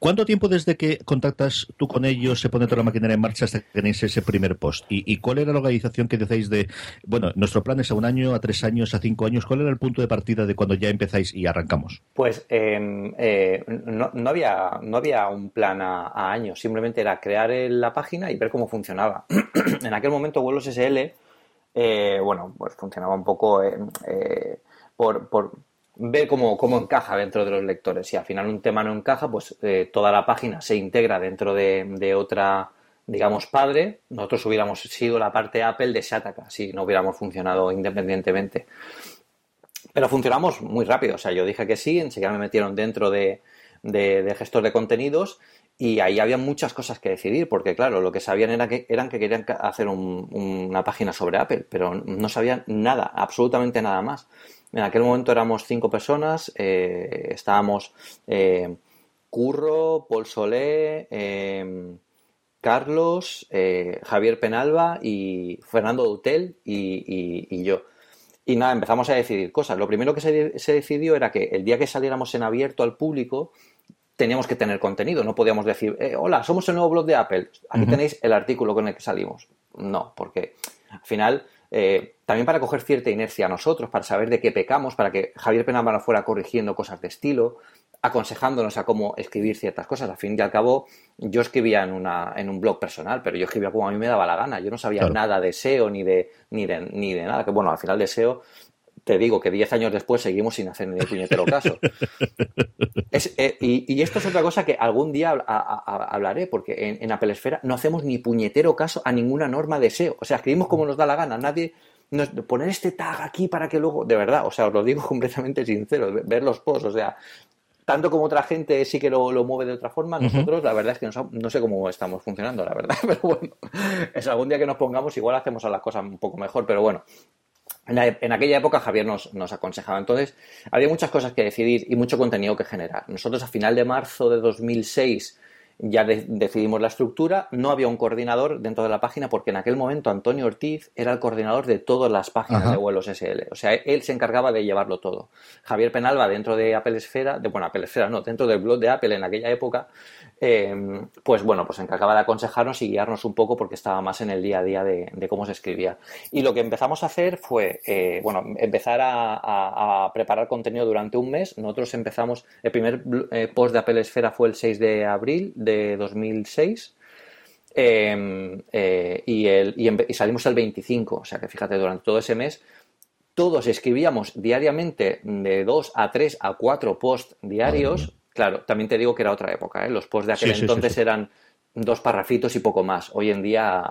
¿Cuánto tiempo desde que contactas tú con ellos se pone toda la maquinaria en marcha hasta que tenéis ese primer post? ¿Y, cuál era la organización que decís de, bueno, nuestro plan es a un año, a tres años, a cinco años? ¿Cuál era el punto de partida de cuando ya empezáis y arrancamos? Pues em, eh, no, había, no había un plan a, años, simplemente era crear la página y ver cómo funcionaba. en aquel momento Vuelos SL, eh, bueno, pues funcionaba un poco eh, por, por ver cómo, cómo, encaja dentro de los lectores. Si al final un tema no encaja, pues eh, toda la página se integra dentro de, otra, digamos, padre. Nosotros hubiéramos sido la parte Apple de Shataka, si no hubiéramos funcionado independientemente. Pero funcionamos muy rápido. O sea, yo dije que sí, enseguida me metieron dentro de, de, gestor de contenidos y ahí había muchas cosas que decidir, porque claro, lo que sabían era que, eran que querían hacer una página sobre Apple, pero no sabían nada, absolutamente nada más. En aquel momento éramos cinco personas, eh, estábamos eh, Curro, Paul Solé, eh, Carlos, Javier Penalba y Fernando Dutel y, yo. Y nada, empezamos a decidir cosas. Lo primero que se, decidió era que el día que saliéramos en abierto al público, teníamos que tener contenido. No podíamos decir, hola, somos el nuevo blog de Apple. Aquí tenéis el artículo con el que salimos. No, porque al final eh, también para coger cierta inercia a nosotros, para saber de qué pecamos, para que Javier Penamara fuera corrigiendo cosas de estilo, aconsejándonos a cómo escribir ciertas cosas. Al fin y al cabo, yo escribía en, una, en un blog personal, pero yo escribía como a mí me daba la gana. Yo no sabía nada de SEO ni de, ni de, ni de nada. Que bueno, al final de SEO te digo que 10 años después seguimos sin hacer ni puñetero caso. Eh, y, esto es otra cosa que algún día hablaré, porque en, Apple Esfera no hacemos ni puñetero caso a ninguna norma de SEO. O sea, escribimos como nos da la gana. Nadie. Nos, poner este tag aquí para que luego. De verdad, o sea, os lo digo completamente sincero. Ver los posts, o sea. Tanto como otra gente sí que lo, mueve de otra forma, nosotros la verdad es que no, sé cómo estamos funcionando, la verdad. Pero bueno, es algún día que nos pongamos, igual hacemos a las cosas un poco mejor. Pero bueno, en, aquella época Javier nos, nos, aconsejaba. Entonces, había muchas cosas que decidir y mucho contenido que generar. Nosotros a final de marzo de 2006 ya decidimos la estructura, no había un coordinador dentro de la página porque en aquel momento Antonio Ortiz era el coordinador de todas las páginas de vuelos SL. O sea, él se encargaba de llevarlo todo. Javier Penalba dentro de Apple Esfera, de, bueno, Apple Esfera no, dentro del blog de Apple en aquella época, eh, pues bueno, pues encargaba de aconsejarnos y guiarnos un poco porque estaba más en el día a día de, cómo se escribía. Y lo que empezamos a hacer fue, eh, bueno, empezar a, preparar contenido durante un mes. Nosotros empezamos, el primer eh, post de Apple Esfera fue el 6 de abril de 2006. Em, y, el, y, salimos el 25, o sea que fíjate, durante todo ese mes todos escribíamos diariamente de 2 a 3 a 4 posts diarios Claro, también te digo que era otra época. ¿eh? Los posts de aquel entonces eran dos parrafitos y poco más. Hoy en día,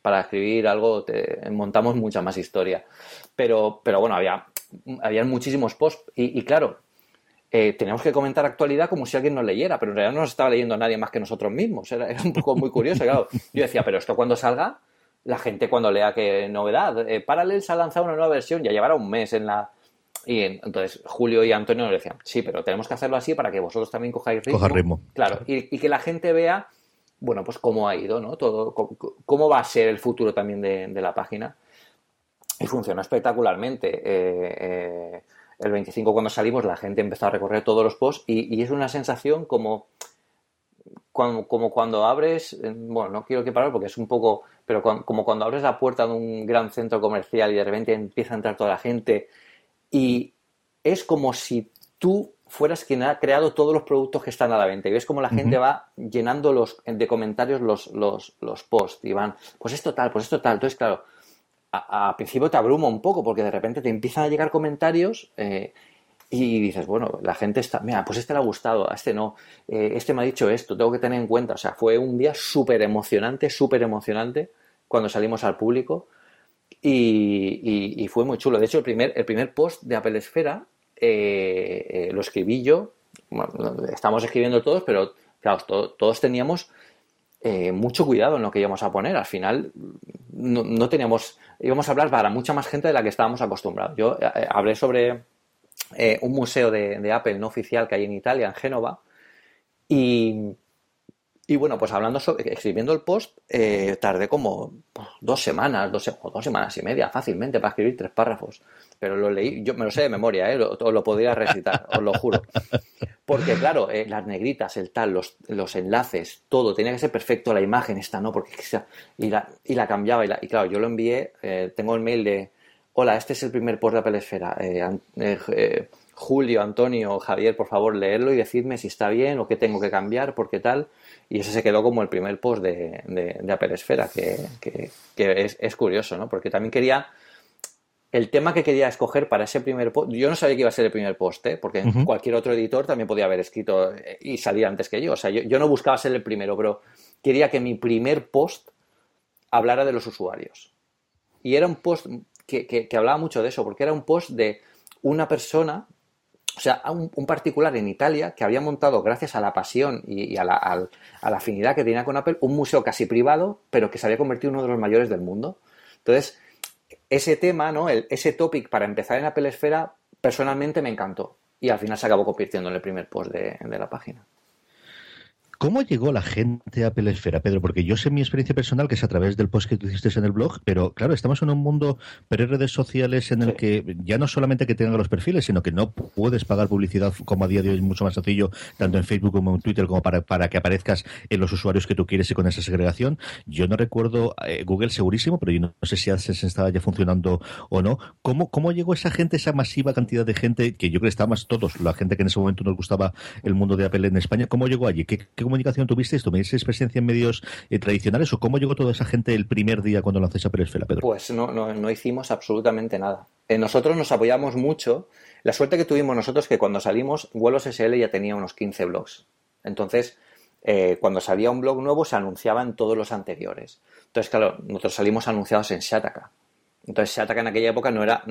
para escribir algo, te montamos mucha más historia. Pero, pero bueno, había, había muchísimos posts y, claro, eh, teníamos que comentar actualidad como si alguien nos leyera, pero en realidad no nos estaba leyendo nadie más que nosotros mismos. Era, un poco muy curioso. Claro. Yo decía, pero esto cuando salga, la gente cuando lea qué novedad. Eh, Parallels ha lanzado una nueva versión, ya llevará un mes en la, y entonces Julio y Antonio nos decían, sí, pero tenemos que hacerlo así para que vosotros también cojáis ritmo. Claro, y, que la gente vea, bueno, pues cómo ha ido, ¿no? Todo, cómo, va a ser el futuro también de, la página. Y funcionó espectacularmente. Eh, eh, el 25 cuando salimos la gente empezó a recorrer todos los posts y, es una sensación como cuando, como cuando abres, eh, bueno, no quiero que parar porque es un poco, pero como cuando abres la puerta de un gran centro comercial y de repente empieza a entrar toda la gente y es como si tú fueras quien ha creado todos los productos que están a la venta. Y ves como la gente va llenando los, de comentarios los, los, los, posts y van, pues esto tal, pues esto tal. Entonces, claro, a, principio te abruma un poco porque de repente te empiezan a llegar comentarios eh, y dices, bueno, la gente está, mira, pues este le ha gustado, a este no, eh, este me ha dicho esto, tengo que tener en cuenta. O sea, fue un día súper emocionante, súper emocionante cuando salimos al público y, fue muy chulo. De hecho, el primer, el primer post de Apple Esfera eh, eh, lo escribí yo, estamos escribiendo todos, pero claro, todos teníamos mucho cuidado en lo que íbamos a poner. Al final no, teníamos, íbamos a hablar para mucha más gente de la que estábamos acostumbrados. Yo hablé sobre eh, un museo de, Apple no oficial que hay en Italia, en Génova. Y, bueno, pues hablando sobre, escribiendo el post, eh, tardé como dos semanas, dos, semanas y media fácilmente para escribir tres párrafos. Pero lo leí, yo me lo sé de memoria, ¿eh? lo, podría recitar, os lo juro. Porque claro, eh, las negritas, el tal, los, los, enlaces, todo, tenía que ser perfecto, la imagen esta, ¿no? Porque y la, y la cambiaba, y, y claro, yo lo envié, tengo el mail de, hola, este es el primer post de Apple Esfera. Eh, eh, eh, Julio, Antonio, Javier, por favor, leerlo y decidme si está bien o qué tengo que cambiar, por qué tal. Y ese se quedó como el primer post de, de, Apple Esfera, que, es, curioso, ¿no? Porque también quería. El tema que quería escoger para ese primer post, yo no sabía que iba a ser el primer post, ¿eh? porque cualquier otro editor también podía haber escrito y salir antes que yo. O sea, yo, yo no buscaba ser el primero, pero quería que mi primer post hablara de los usuarios. Y era un post que, hablaba mucho de eso, porque era un post de una persona, o sea, un, particular en Italia que había montado, gracias a la pasión y, a, la, afinidad que tenía con Apple, un museo casi privado, pero que se había convertido en uno de los mayores del mundo. Entonces, ese tema, ¿no? ese topic para empezar en Apple Esfera, personalmente me encantó. Y al final se acabó convirtiendo en el primer post de la página. ¿Cómo llegó la gente a Apple Esfera, Pedro? Porque yo sé mi experiencia personal, que es a través del post que tú hiciste en el blog, pero claro, estamos en un mundo pre redes sociales en el que ya no solamente que tengan los perfiles, sino que no puedes pagar publicidad como a día de hoy es mucho más sencillo, tanto en Facebook como en Twitter, como para, para que aparezcas en los usuarios que tú quieres y con esa segregación. Yo no recuerdo eh, Google segurísimo, pero yo no, sé si AdSense estaba ya funcionando o no. ¿Cómo, ¿Cómo llegó esa gente, esa masiva cantidad de gente, que yo creo que estábamos todos, la gente que en ese momento nos gustaba el mundo de Apple en España, ¿cómo llegó allí? ¿Qué, qué comunicación tuviste? ¿Tuvisteis presencia en medios eh, tradicionales o cómo llegó toda esa gente el primer día cuando lanzáis a Peresfera, Pedro? Pues no, no, no hicimos absolutamente nada. Eh, nosotros nos apoyamos mucho. La suerte que tuvimos nosotros que cuando salimos, Vuelos SL ya tenía unos 15 blogs. Entonces, eh, cuando salía un blog nuevo se anunciaba en todos los anteriores. Entonces, claro, nosotros salimos anunciados en Shataka. Entonces Shataka en aquella época no era,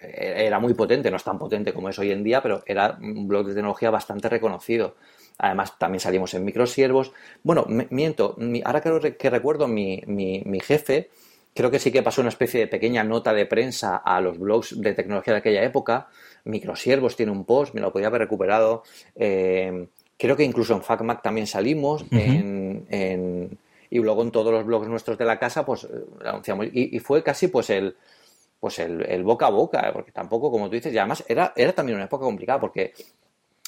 era muy potente, no es tan potente como es hoy en día, pero era un blog de tecnología bastante reconocido. Además, también salimos en microsiervos. Bueno, miento, ahora que recuerdo mi, mi, jefe, creo que sí que pasó una especie de pequeña nota de prensa a los blogs de tecnología de aquella época. Microsiervos tiene un post, me lo podía haber recuperado. Eh, creo que incluso en FacMac también salimos. en, y luego en todos los blogs nuestros de la casa, pues lo anunciamos. Y, fue casi pues el pues el, boca a boca, porque tampoco, como tú dices, y además era, era también una época complicada, porque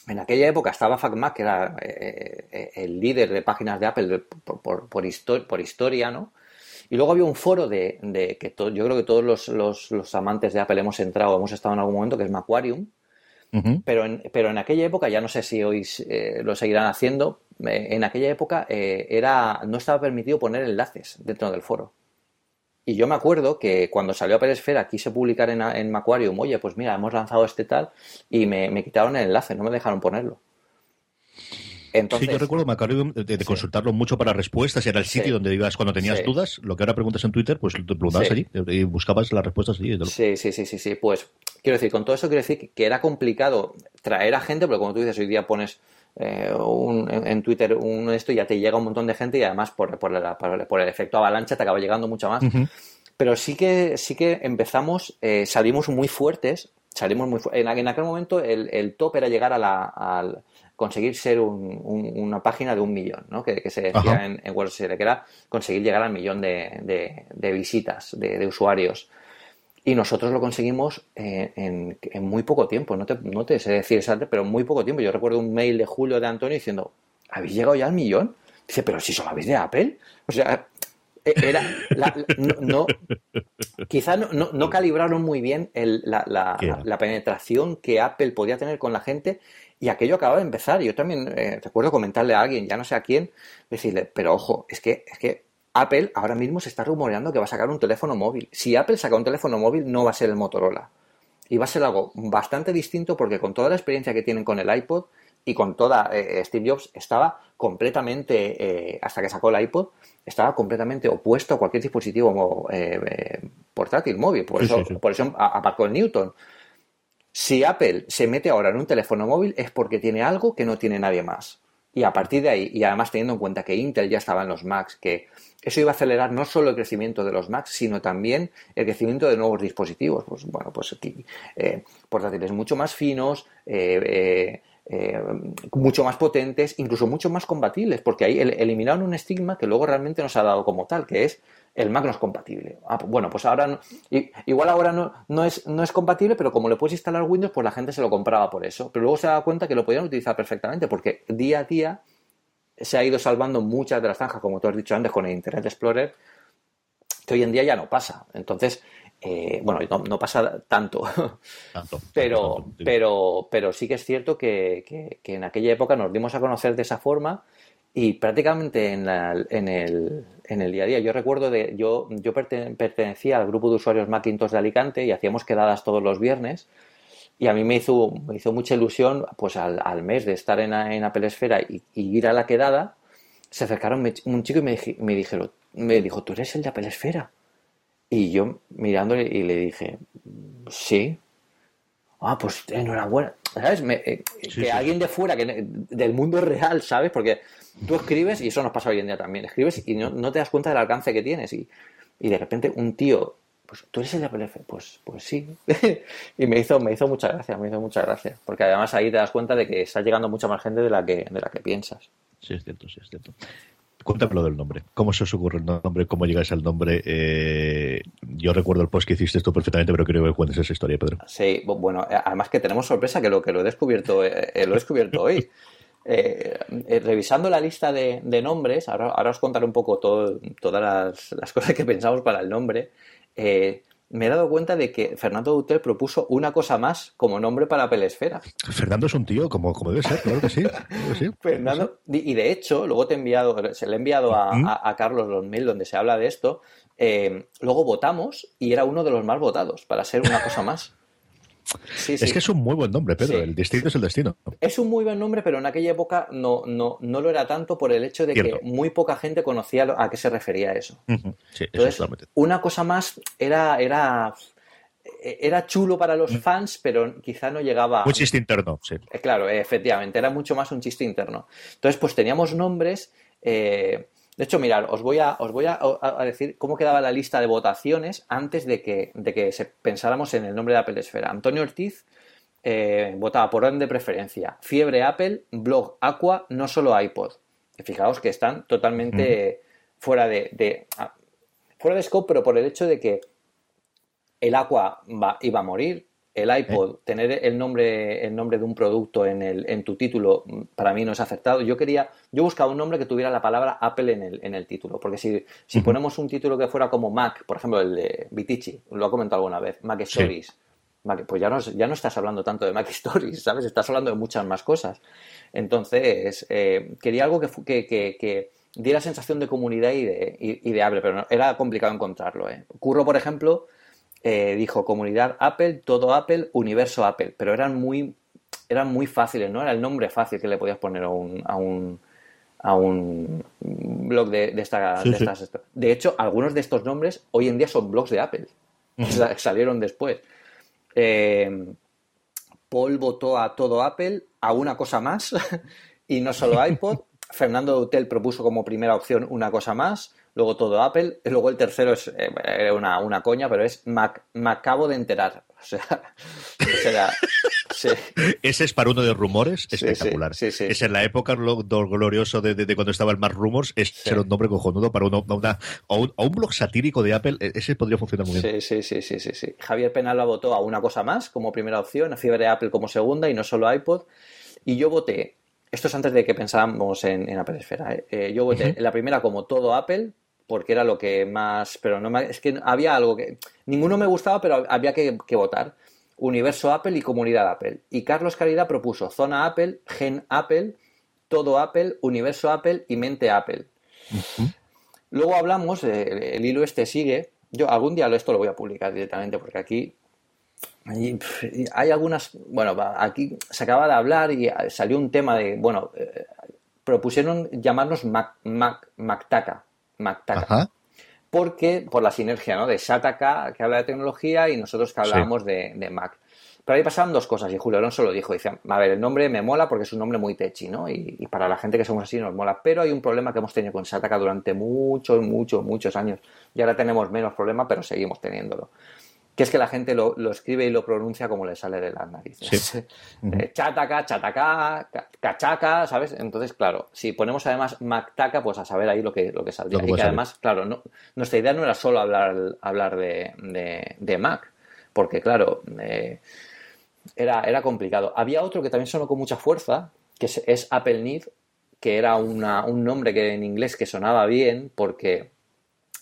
en aquella época estaba FacMac, que era eh, eh, el líder de páginas de Apple por, por, por, historia, ¿no? Y luego había un foro de, que yo creo que todos los, amantes de Apple hemos entrado, hemos estado en algún momento, que es Macquarium. pero, en, pero en aquella época, ya no sé si hoy eh, lo seguirán haciendo, en aquella época era, no estaba permitido poner enlaces dentro del foro. Y yo me acuerdo que cuando salió a Peresfera quise publicar en, en Macquarium, oye, pues mira, hemos lanzado este tal, y me, quitaron el enlace, no me dejaron ponerlo. Entonces, sí, yo recuerdo Macquarium de, consultarlo mucho para respuestas, era el sitio donde ibas cuando tenías dudas, lo que ahora preguntas en Twitter, pues te preguntabas allí y buscabas las respuestas allí. Sí, sí, sí, sí, sí, pues quiero decir, con todo eso quiero decir que era complicado traer a gente, porque como tú dices, hoy día pones eh, en Twitter un esto y ya te llega un montón de gente y además por, por, el efecto avalancha te acaba llegando mucho más. Pero sí que, sí que empezamos, eh, salimos muy fuertes, salimos muy en, en, aquel momento el, el, top era llegar a la, conseguir ser una página de un millón, ¿no? que, se decía en, en que era conseguir llegar al millón de, de, visitas, de, usuarios. Y nosotros lo conseguimos en, muy poco tiempo, no te, no te sé decir exactamente, pero muy poco tiempo. Yo recuerdo un mail de Julio de Antonio diciendo, ¿habéis llegado ya al millón? Dice, pero si habéis de Apple. O sea, e, era, no, quizá no, calibraron muy bien la, penetración que Apple podía tener con la gente y aquello acababa de empezar. Yo también eh, recuerdo comentarle a alguien, ya no sé a quién, decirle, pero ojo, es que, es que Apple ahora mismo se está rumoreando que va a sacar un teléfono móvil. Si Apple saca un teléfono móvil, no va a ser el Motorola. iba a ser algo bastante distinto porque con toda la experiencia que tienen con el iPod y con toda eh, Steve Jobs estaba completamente, hasta que sacó el iPod, estaba completamente opuesto a cualquier dispositivo portátil, móvil. Por eso, por eso aparcó el Newton. Si Apple se mete ahora en un teléfono móvil es porque tiene algo que no tiene nadie más. Y a partir de ahí, y además teniendo en cuenta que Intel ya estaba en los Macs, que eso iba a acelerar no solo el crecimiento de los Macs, sino también el crecimiento de nuevos dispositivos. Pues bueno, pues aquí, eh, portátiles mucho más finos, eh, eh, mucho más potentes, incluso mucho más compatibles, porque ahí eliminaron un estigma que luego realmente nos ha dado como tal, que es el Mac no es compatible. Ah, pues bueno, pues ahora no, igual ahora no, no, es, no es compatible, pero como le puedes instalar Windows, pues la gente se lo compraba por eso. Pero luego se da cuenta que lo podían utilizar perfectamente, porque día a día se ha ido salvando muchas de las zanjas, como tú has dicho antes, con el Internet Explorer, que hoy en día ya no pasa. Entonces, eh, bueno, no, pasa tanto, pero, pero, pero sí que es cierto que, que, en aquella época nos dimos a conocer de esa forma y prácticamente en, en, el, en, el, día a día. Yo recuerdo de, yo, yo pertenecía al grupo de usuarios Macintosh de Alicante y hacíamos quedadas todos los viernes. Y a mí me hizo, me hizo mucha ilusión, pues al, al mes de estar en, en Apple Esfera y, ir a la quedada, se acercaron un chico y me, me, dijeron, me dijo, ¿tú eres el de Apple Esfera? Y yo mirándole y le dije, sí. Ah, pues enhorabuena. ¿Sabes? Eh, que alguien de fuera, que, del mundo real, ¿sabes? Porque Tú escribes, y eso nos pasa hoy en día también, escribes y no, te das cuenta del alcance que tienes. Y, de repente un tío, pues tú eres el de APLF, pues, pues sí. y me hizo, me hizo mucha gracia, me hizo mucha gracia. Porque además ahí te das cuenta de que está llegando mucha más gente de la que, de la que piensas. Sí, es cierto, sí, es cierto. Cuéntame lo del nombre. ¿Cómo se os ocurre el nombre? ¿Cómo llegáis al nombre? Eh, yo recuerdo el post que hiciste tú perfectamente, pero creo que cuentes esa historia, Pedro. Sí, bueno, además que tenemos sorpresa que lo que lo he descubierto, eh, lo he descubierto hoy. Eh, eh, revisando la lista de, nombres, ahora, os contaré un poco todas las, cosas que pensamos para el nombre, eh, me he dado cuenta de que Fernando Dutel propuso una cosa más como nombre para Pelesfera. Fernando es un tío como, como debe ser, claro que sí. Fernando, y de hecho, luego te he enviado, se le he enviado a, Carlos los mail donde se habla de esto. luego votamos y era uno de los más votados para ser una cosa más. Es que es un muy buen nombre, Pedro. El destino es el destino. Es un muy buen nombre, pero en aquella época no, no, no lo era tanto por el hecho de que muy poca gente conocía a qué se refería eso. Entonces, una cosa más era, era, era chulo para los fans, pero quizá no llegaba. Un chiste interno, sí. Eh, claro, efectivamente, era mucho más un chiste interno. Entonces, pues teníamos nombres. Eh, de hecho, mirad, os voy a, os voy a, decir cómo quedaba la lista de votaciones antes de que, de que se pensáramos en el nombre de Apple Esfera. Antonio Ortiz eh, votaba por orden de preferencia. Fiebre Apple, blog Aqua, no solo iPod. fijaos que están totalmente fuera de, fuera de scope, pero por el hecho de que el Aqua iba a morir, el iPod, tener el nombre, el nombre de un producto en, el, en tu título, para mí no es acertado. Yo quería, yo buscaba un nombre que tuviera la palabra Apple en el, en el título, porque si, si ponemos un título que fuera como Mac, por ejemplo el de Vitici, lo ha comentado alguna vez, Mac Stories, pues ya no, ya no estás hablando tanto de Mac Stories, ¿sabes? Estás hablando de muchas más cosas. Entonces, eh, quería algo que, que, que, que, diera sensación de comunidad y de, y, de Apple, pero era complicado encontrarlo. ¿eh? Curro, por ejemplo, eh, dijo comunidad Apple, todo Apple, universo Apple, pero eran muy, eran muy fáciles, ¿no? Era el nombre fácil que le podías poner a un, a un, a un blog de, de, esta, de estas. De hecho, algunos de estos nombres hoy en día son blogs de Apple, salieron después. Eh, Paul votó a todo Apple, a una cosa más, y no solo iPod. Fernando Hotel propuso como primera opción una cosa más luego todo Apple, y luego el tercero es eh, una, una, coña, pero es Mac, me acabo de enterar. O sea, Ese es para uno de rumores espectacular. Sí, es en la época glorioso de, cuando estaba el Mac Rumors, es ser un nombre cojonudo para uno, una, o, un, blog satírico de Apple, e, ese podría funcionar muy bien. Sí, sí, sí, sí, sí. Javier Penalba votó a una cosa más como primera opción, a Fiebre Apple como segunda y no solo iPod. Y yo voté esto es antes de que pensáramos en, Apple Esfera. ¿eh? Eh, yo voté la primera como todo Apple, porque era lo que más, pero no es que había algo que, ninguno me gustaba, pero había que, votar. Universo Apple y Comunidad Apple. Y Carlos Caridad propuso Zona Apple, Gen Apple, Todo Apple, Universo Apple y Mente Apple. Luego hablamos, el, hilo este sigue, yo algún día esto lo voy a publicar directamente porque aquí hay algunas, bueno, aquí se acaba de hablar y salió un tema de, bueno, eh, propusieron llamarnos Mac, Mac, Mactaca, Mactaca. Porque, por la sinergia, ¿no? De Shataka, que habla de tecnología, y nosotros que hablábamos de, de, Mac. Pero ahí pasaban dos cosas, y Julio Alonso lo dijo, dice, a ver, el nombre me mola porque es un nombre muy techi, ¿no? Y, para la gente que somos así nos mola, pero hay un problema que hemos tenido con Shataka durante muchos, muchos, muchos años, y ahora tenemos menos problema, pero seguimos teniéndolo que es que la gente lo, escribe y lo pronuncia como le sale de las narices. Eh, chataca, chataca, cachaca, ¿sabes? Entonces, claro, si ponemos además Mactaca, pues a saber ahí lo que, lo que saldría. y que además, claro, no, nuestra idea no era solo hablar, hablar de, Mac, porque claro, eh, era, era complicado. Había otro que también sonó con mucha fuerza, que es, es Apple Need, que era una, un nombre que en inglés que sonaba bien, porque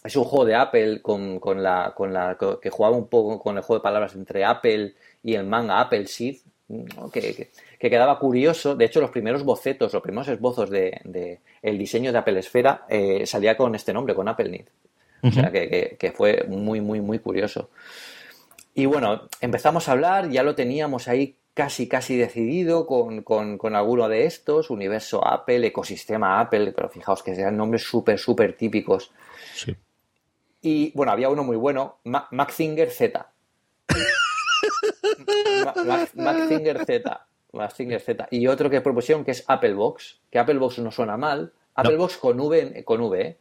es un juego de Apple con, con, la, con la que jugaba un poco con el juego de palabras entre Apple y el manga Apple Seed, que, que, quedaba curioso. De hecho, los primeros bocetos, los primeros esbozos de, de el diseño de Apple Esfera eh, salía con este nombre, con Apple Need. O sea, que, que, fue muy, muy, muy curioso. Y bueno, empezamos a hablar, ya lo teníamos ahí casi, casi decidido con, con, con, alguno de estos, universo Apple, ecosistema Apple, pero fijaos que sean nombres súper, súper típicos. Sí. Y bueno, había uno muy bueno, Maxinger Z. Maxinger Z. Maxinger Z. Y otro que propusieron que es Apple Box, que Apple Box no suena mal. Apple Box con V, con v ¿eh?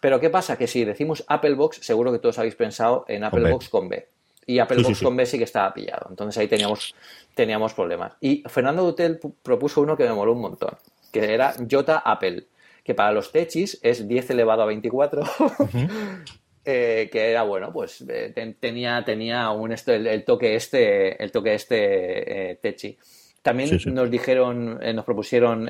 Pero ¿qué pasa? Que si decimos Apple Box, seguro que todos habéis pensado en Apple Box con B. Y Apple Box con B sí que estaba pillado. Entonces ahí teníamos, teníamos problemas. Y Fernando Dutel propuso uno que me moló un montón, que era Jota Apple, que para los techis es 10 elevado a 24. Eh, que era bueno, pues eh, tenía, tenía un esto, el, toque este, el toque este eh, Techi. También nos dijeron, nos propusieron,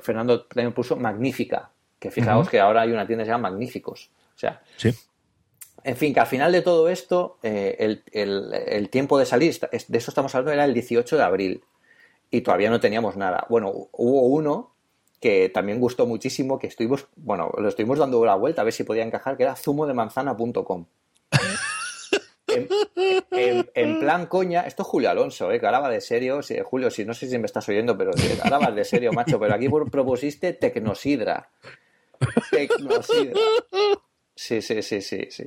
Fernando también puso Magnífica, que fijaos que ahora hay una tienda que se llama Magníficos. O sea, en fin, que al final de todo esto, el, el, tiempo de salir, de eso estamos hablando, era el 18 de abril y todavía no teníamos nada. Bueno, hubo uno que también gustó muchísimo, que estuvimos, bueno, lo estuvimos dando la vuelta a ver si podía encajar, que era zumodemanzana.com. en, en, plan coña, esto es Julio Alonso, ¿eh? que ahora va de serio, Julio, si no sé si me estás oyendo, pero ahora va de serio, macho, pero aquí propusiste Tecnosidra. Tecnosidra. Sí, sí, sí, sí, sí.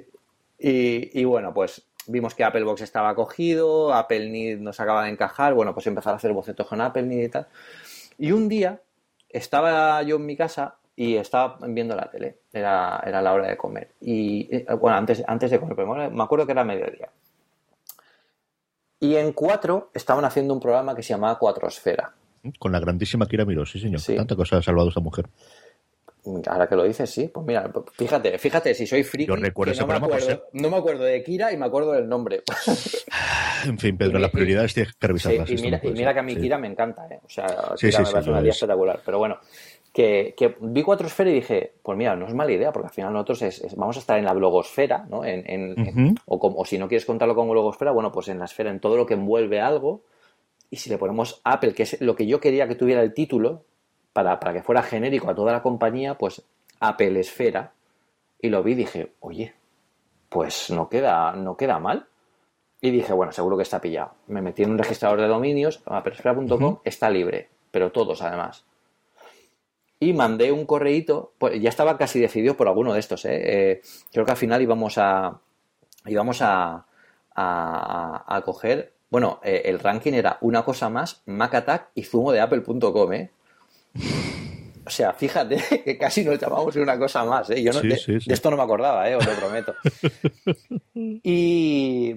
Y, y bueno, pues vimos que Apple Box estaba cogido, Apple Need nos acaba de encajar, bueno, pues empezar a hacer bocetos con Apple Need y tal. Y un día estaba yo en mi casa y estaba viendo la tele, era, era la hora de comer. Y eh, bueno, antes, antes de comer, me acuerdo que era mediodía. Y en cuatro estaban haciendo un programa que se llamaba Cuatrosfera. Con la grandísima Kira Miró, sí señor. Tanta cosa ha salvado esta mujer. Ahora que lo dices, sí. Pues mira, fíjate, fíjate, si soy friki. Yo recuerdo ese no, me acuerdo, no me acuerdo de Kira y me acuerdo del nombre. en fin, Pedro, las prioridades tienes que revisarlas. y, mira, y mira que a mí Kira me encanta, ¿eh? O sea, Kira me parece una día espectacular. Pero bueno, que, que, vi cuatro esferas y dije, pues mira, no es mala idea, porque al final nosotros vamos a estar en la blogosfera, ¿no? En, o, o si no quieres contarlo como blogosfera, bueno, pues en la esfera, en todo lo que envuelve algo. Y si le ponemos Apple, que es lo que yo quería que tuviera el título, para, que fuera genérico a toda la compañía, pues Apple Esfera. Y lo vi y dije, oye, pues no queda, no queda mal. Y dije, bueno, seguro que está pillado. Me metí en un registrador de dominios, applesfera.com, está libre, pero todos además. Y mandé un correíto, pues ya estaba casi decidido por alguno de estos, ¿eh? eh creo que al final íbamos a, íbamos a, a, coger, bueno, eh, el ranking era una cosa más, Mac Attack y zumo de apple.com, ¿eh? O sea, fíjate que casi nos llamamos una cosa más, ¿eh? Yo no, de, esto no me acordaba, ¿eh? Os lo prometo. Y,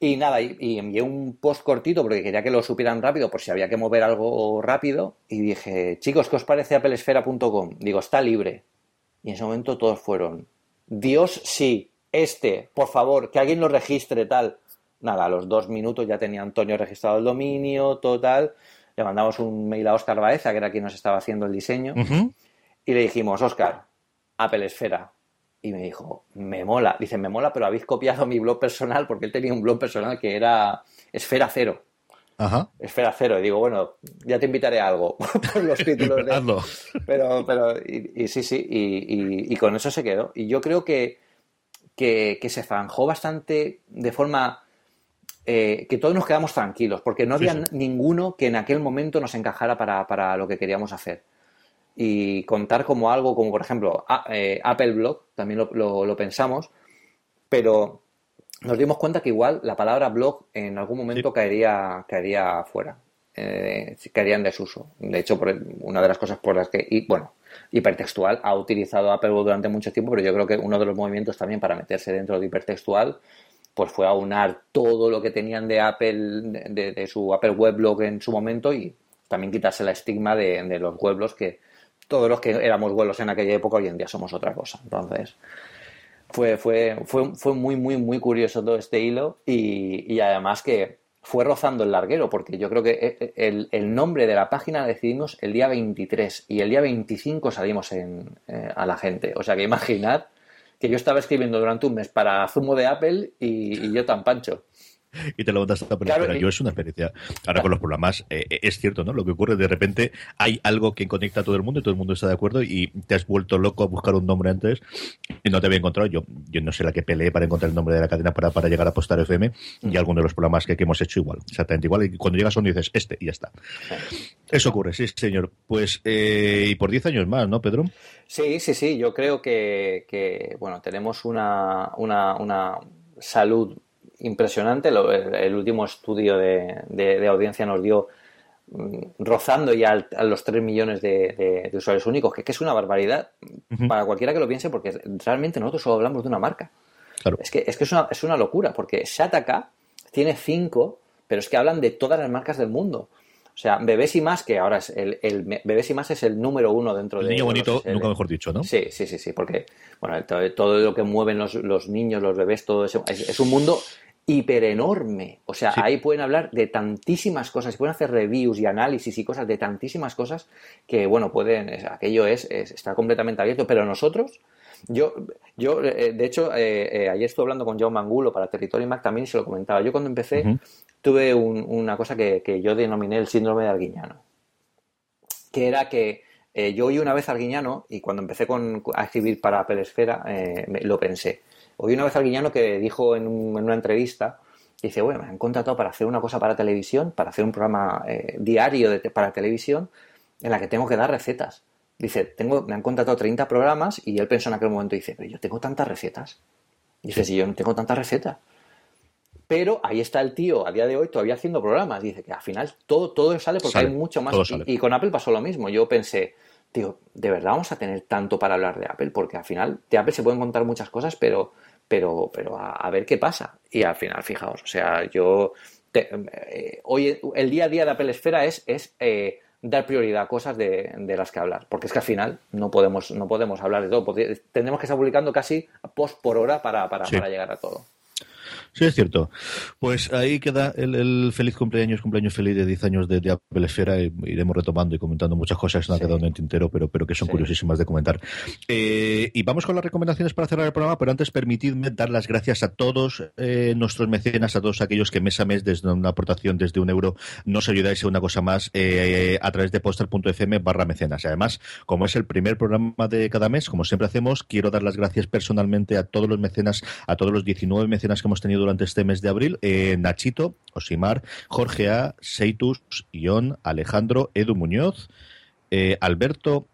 y nada, y, envié un post cortito porque quería que lo supieran rápido por si había que mover algo rápido. Y dije, chicos, ¿qué os parece applesfera.com? Digo, está libre. Y en ese momento todos fueron, Dios sí, este, por favor, que alguien lo registre, tal. Nada, a los dos minutos ya tenía Antonio registrado el dominio, total le mandamos un mail a Oscar Baeza, que era quien nos estaba haciendo el diseño, y le dijimos, Oscar, Apple Esfera. Y me dijo, me mola. Dice, me mola, pero habéis copiado mi blog personal, porque él tenía un blog personal que era Esfera Cero. Ajá. Esfera Cero. Y digo, bueno, ya te invitaré a algo por los títulos de... pero, pero, y, sí, sí, y, con eso se quedó. Y yo creo que, que, que se zanjó bastante de forma eh, que todos nos quedamos tranquilos, porque no había ninguno que en aquel momento nos encajara para, lo que queríamos hacer. Y contar como algo, como por ejemplo eh, Apple Blog, también lo, pensamos, pero nos dimos cuenta que igual la palabra blog en algún momento caería, caería fuera, eh, caería en desuso. De hecho, por, una de las cosas por las que, y, bueno, hipertextual ha utilizado Apple Blog durante mucho tiempo, pero yo creo que uno de los movimientos también para meterse dentro de hipertextual pues fue aunar todo lo que tenían de Apple, de, su Apple Weblog en su momento y también quitarse la estigma de, los weblogs que todos los que éramos weblogs en aquella época hoy en día somos otra cosa. Entonces, fue, fue, fue, fue muy, muy, muy curioso todo este hilo y, además que fue rozando el larguero, porque yo creo que eh, eh, el, nombre de la página decidimos el día 23 y el día 25 salimos en, eh, a la gente. O sea que imaginad que yo estaba escribiendo durante un mes para Zumo de Apple y, yo tan pancho. y te lo montas a claro, Yo es una experiencia. Ahora con los programas eh, eh, es cierto, ¿no? Lo que ocurre de repente hay algo que conecta a todo el mundo y todo el mundo está de acuerdo y te has vuelto loco a buscar un nombre antes y no te había encontrado. Yo, yo no sé la que peleé para encontrar el nombre de la cadena para, para llegar a Postar FM y mm. alguno de los programas que, hemos hecho igual, exactamente igual. Y cuando llegas a uno dices este y ya está. Eso ocurre, sí, señor. Pues, eh, y por 10 años más, ¿no, Pedro? Sí, sí, sí. Yo creo que, bueno, tenemos una, una, una salud impresionante. el, último estudio de, audiencia nos dio mm, rozando ya a los 3 millones de, usuarios únicos, que, es una barbaridad para cualquiera que lo piense, porque realmente nosotros solo hablamos de una marca. Es que, es, que es, una, es una locura, porque Shataka tiene 5, pero es que hablan de todas las marcas del mundo. O sea, Bebés y más, que ahora es el, el Bebés y más es el número uno dentro el de. Niño bonito, nunca mejor dicho, ¿no? Sí, sí, sí, sí, porque bueno, todo, lo que mueven los, los, niños, los bebés, todo eso, es, un mundo hiper enorme. O sea, ahí pueden hablar de tantísimas cosas, pueden hacer reviews y análisis y cosas de tantísimas cosas que, bueno, pueden, aquello es, está completamente abierto, pero nosotros yo, yo eh, de hecho, eh, eh, ayer estuve hablando con Jaume Mangulo para Territory Mac también y se lo comentaba. Yo cuando empecé tuve una cosa que, yo denominé el síndrome de Arguiñano, que era que yo oí una vez Arguiñano y cuando empecé con, a escribir para Apple Esfera lo pensé. Oí una vez Arguiñano que dijo en, una entrevista, dice, bueno, me han contratado para hacer una cosa para televisión, para hacer un programa diario de, para televisión en la que tengo que dar recetas. Dice, tengo, me han contratado 30 programas y él pensó en aquel momento, dice, pero yo tengo tantas recetas. Dice, si yo no tengo tantas recetas. Pero ahí está el tío a día de hoy todavía haciendo programas. Dice que al final todo, todo sale porque hay mucho más. Y, con Apple pasó lo mismo. Yo pensé, tío, ¿de verdad vamos a tener tanto para hablar de Apple? Porque al final de Apple se pueden contar muchas cosas, pero, pero, pero a, ver qué pasa. Y al final, fijaos, o sea, yo... Eh, hoy el día a día de Apple Esfera es, es eh, dar prioridad a cosas de, las que hablar. Porque es que al final no podemos, no podemos hablar de todo. Tendremos que estar publicando casi post por hora para, para llegar a todo. Sí, es cierto. Pues ahí queda el, feliz cumpleaños, cumpleaños feliz de 10 años de, de Apple Esfera. iremos retomando y comentando muchas cosas que han quedado en el tintero, pero, pero que son curiosísimas de comentar. Eh, y vamos con las recomendaciones para cerrar el programa, pero antes permitidme dar las gracias a todos eh, nuestros mecenas, a todos aquellos que mes a mes, desde una aportación desde un euro, nos ayudáis a una cosa más eh, a través de poster.fm barra mecenas. Además, como es el primer programa de cada mes, como siempre hacemos, quiero dar las gracias personalmente a todos los mecenas, a todos los 19 mecenas que hemos tenido durante este mes de abril. Eh, Nachito, Osimar, Jorge A, Seitus, Ion, Alejandro, Edu Muñoz, eh, Alberto,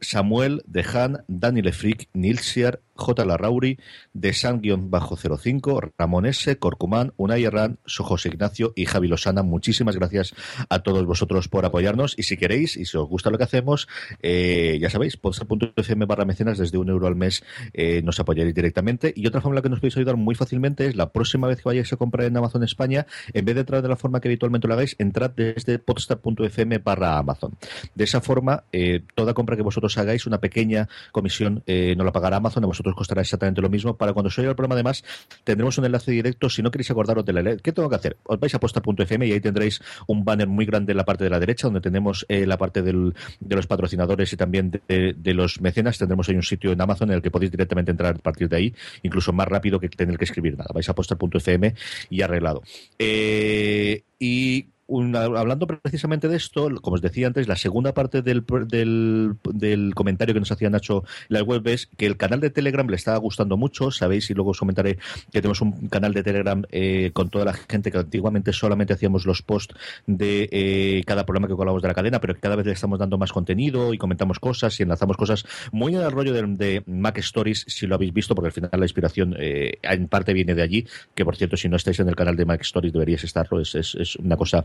Samuel, Dejan, Dani Lefric, Nilsiar, J. Larrauri, de San-05, Ramón S., Corcumán, Unai Herrán, José Ignacio y Javi Losana. Muchísimas gracias a todos vosotros por apoyarnos y si queréis y si os gusta lo que hacemos, eh, ya sabéis, podster.fm barra mecenas desde un euro al mes eh, nos apoyaréis directamente. Y otra forma en la que nos podéis ayudar muy fácilmente es la próxima vez que vayáis a comprar en Amazon España, en vez de entrar de la forma que habitualmente lo hagáis, entrad desde podstar.fm barra Amazon. De esa forma, eh, toda compra que vosotros hagáis, una pequeña comisión no la pagará Amazon, a vosotros costará exactamente lo mismo. Para cuando se oiga el programa, además, tendremos un enlace directo. Si no queréis acordaros de la ley, ¿qué tengo que hacer? Os vais a posta.fm y ahí tendréis un banner muy grande en la parte de la derecha, donde tenemos eh, la parte de los patrocinadores y también de, los mecenas. Tendremos ahí un sitio en Amazon en el que podéis directamente entrar a partir de ahí, incluso más rápido que tener que escribir nada. Vais a posta.fm y arreglado. Eh, y hablando precisamente de esto, como os decía antes, la segunda parte del, del, comentario que nos hacía Nacho en la web es que el canal de Telegram le estaba gustando mucho. Sabéis, y luego os comentaré que tenemos un canal de Telegram eh, con toda la gente que antiguamente solamente hacíamos los posts de eh, cada programa que colamos de la cadena, pero cada vez le estamos dando más contenido y comentamos cosas y enlazamos cosas muy en el rollo de, Mac Stories, si lo habéis visto, porque al final la inspiración eh, en parte viene de allí, que por cierto, si no estáis en el canal de Mac Stories deberíais estarlo, es, es, es una cosa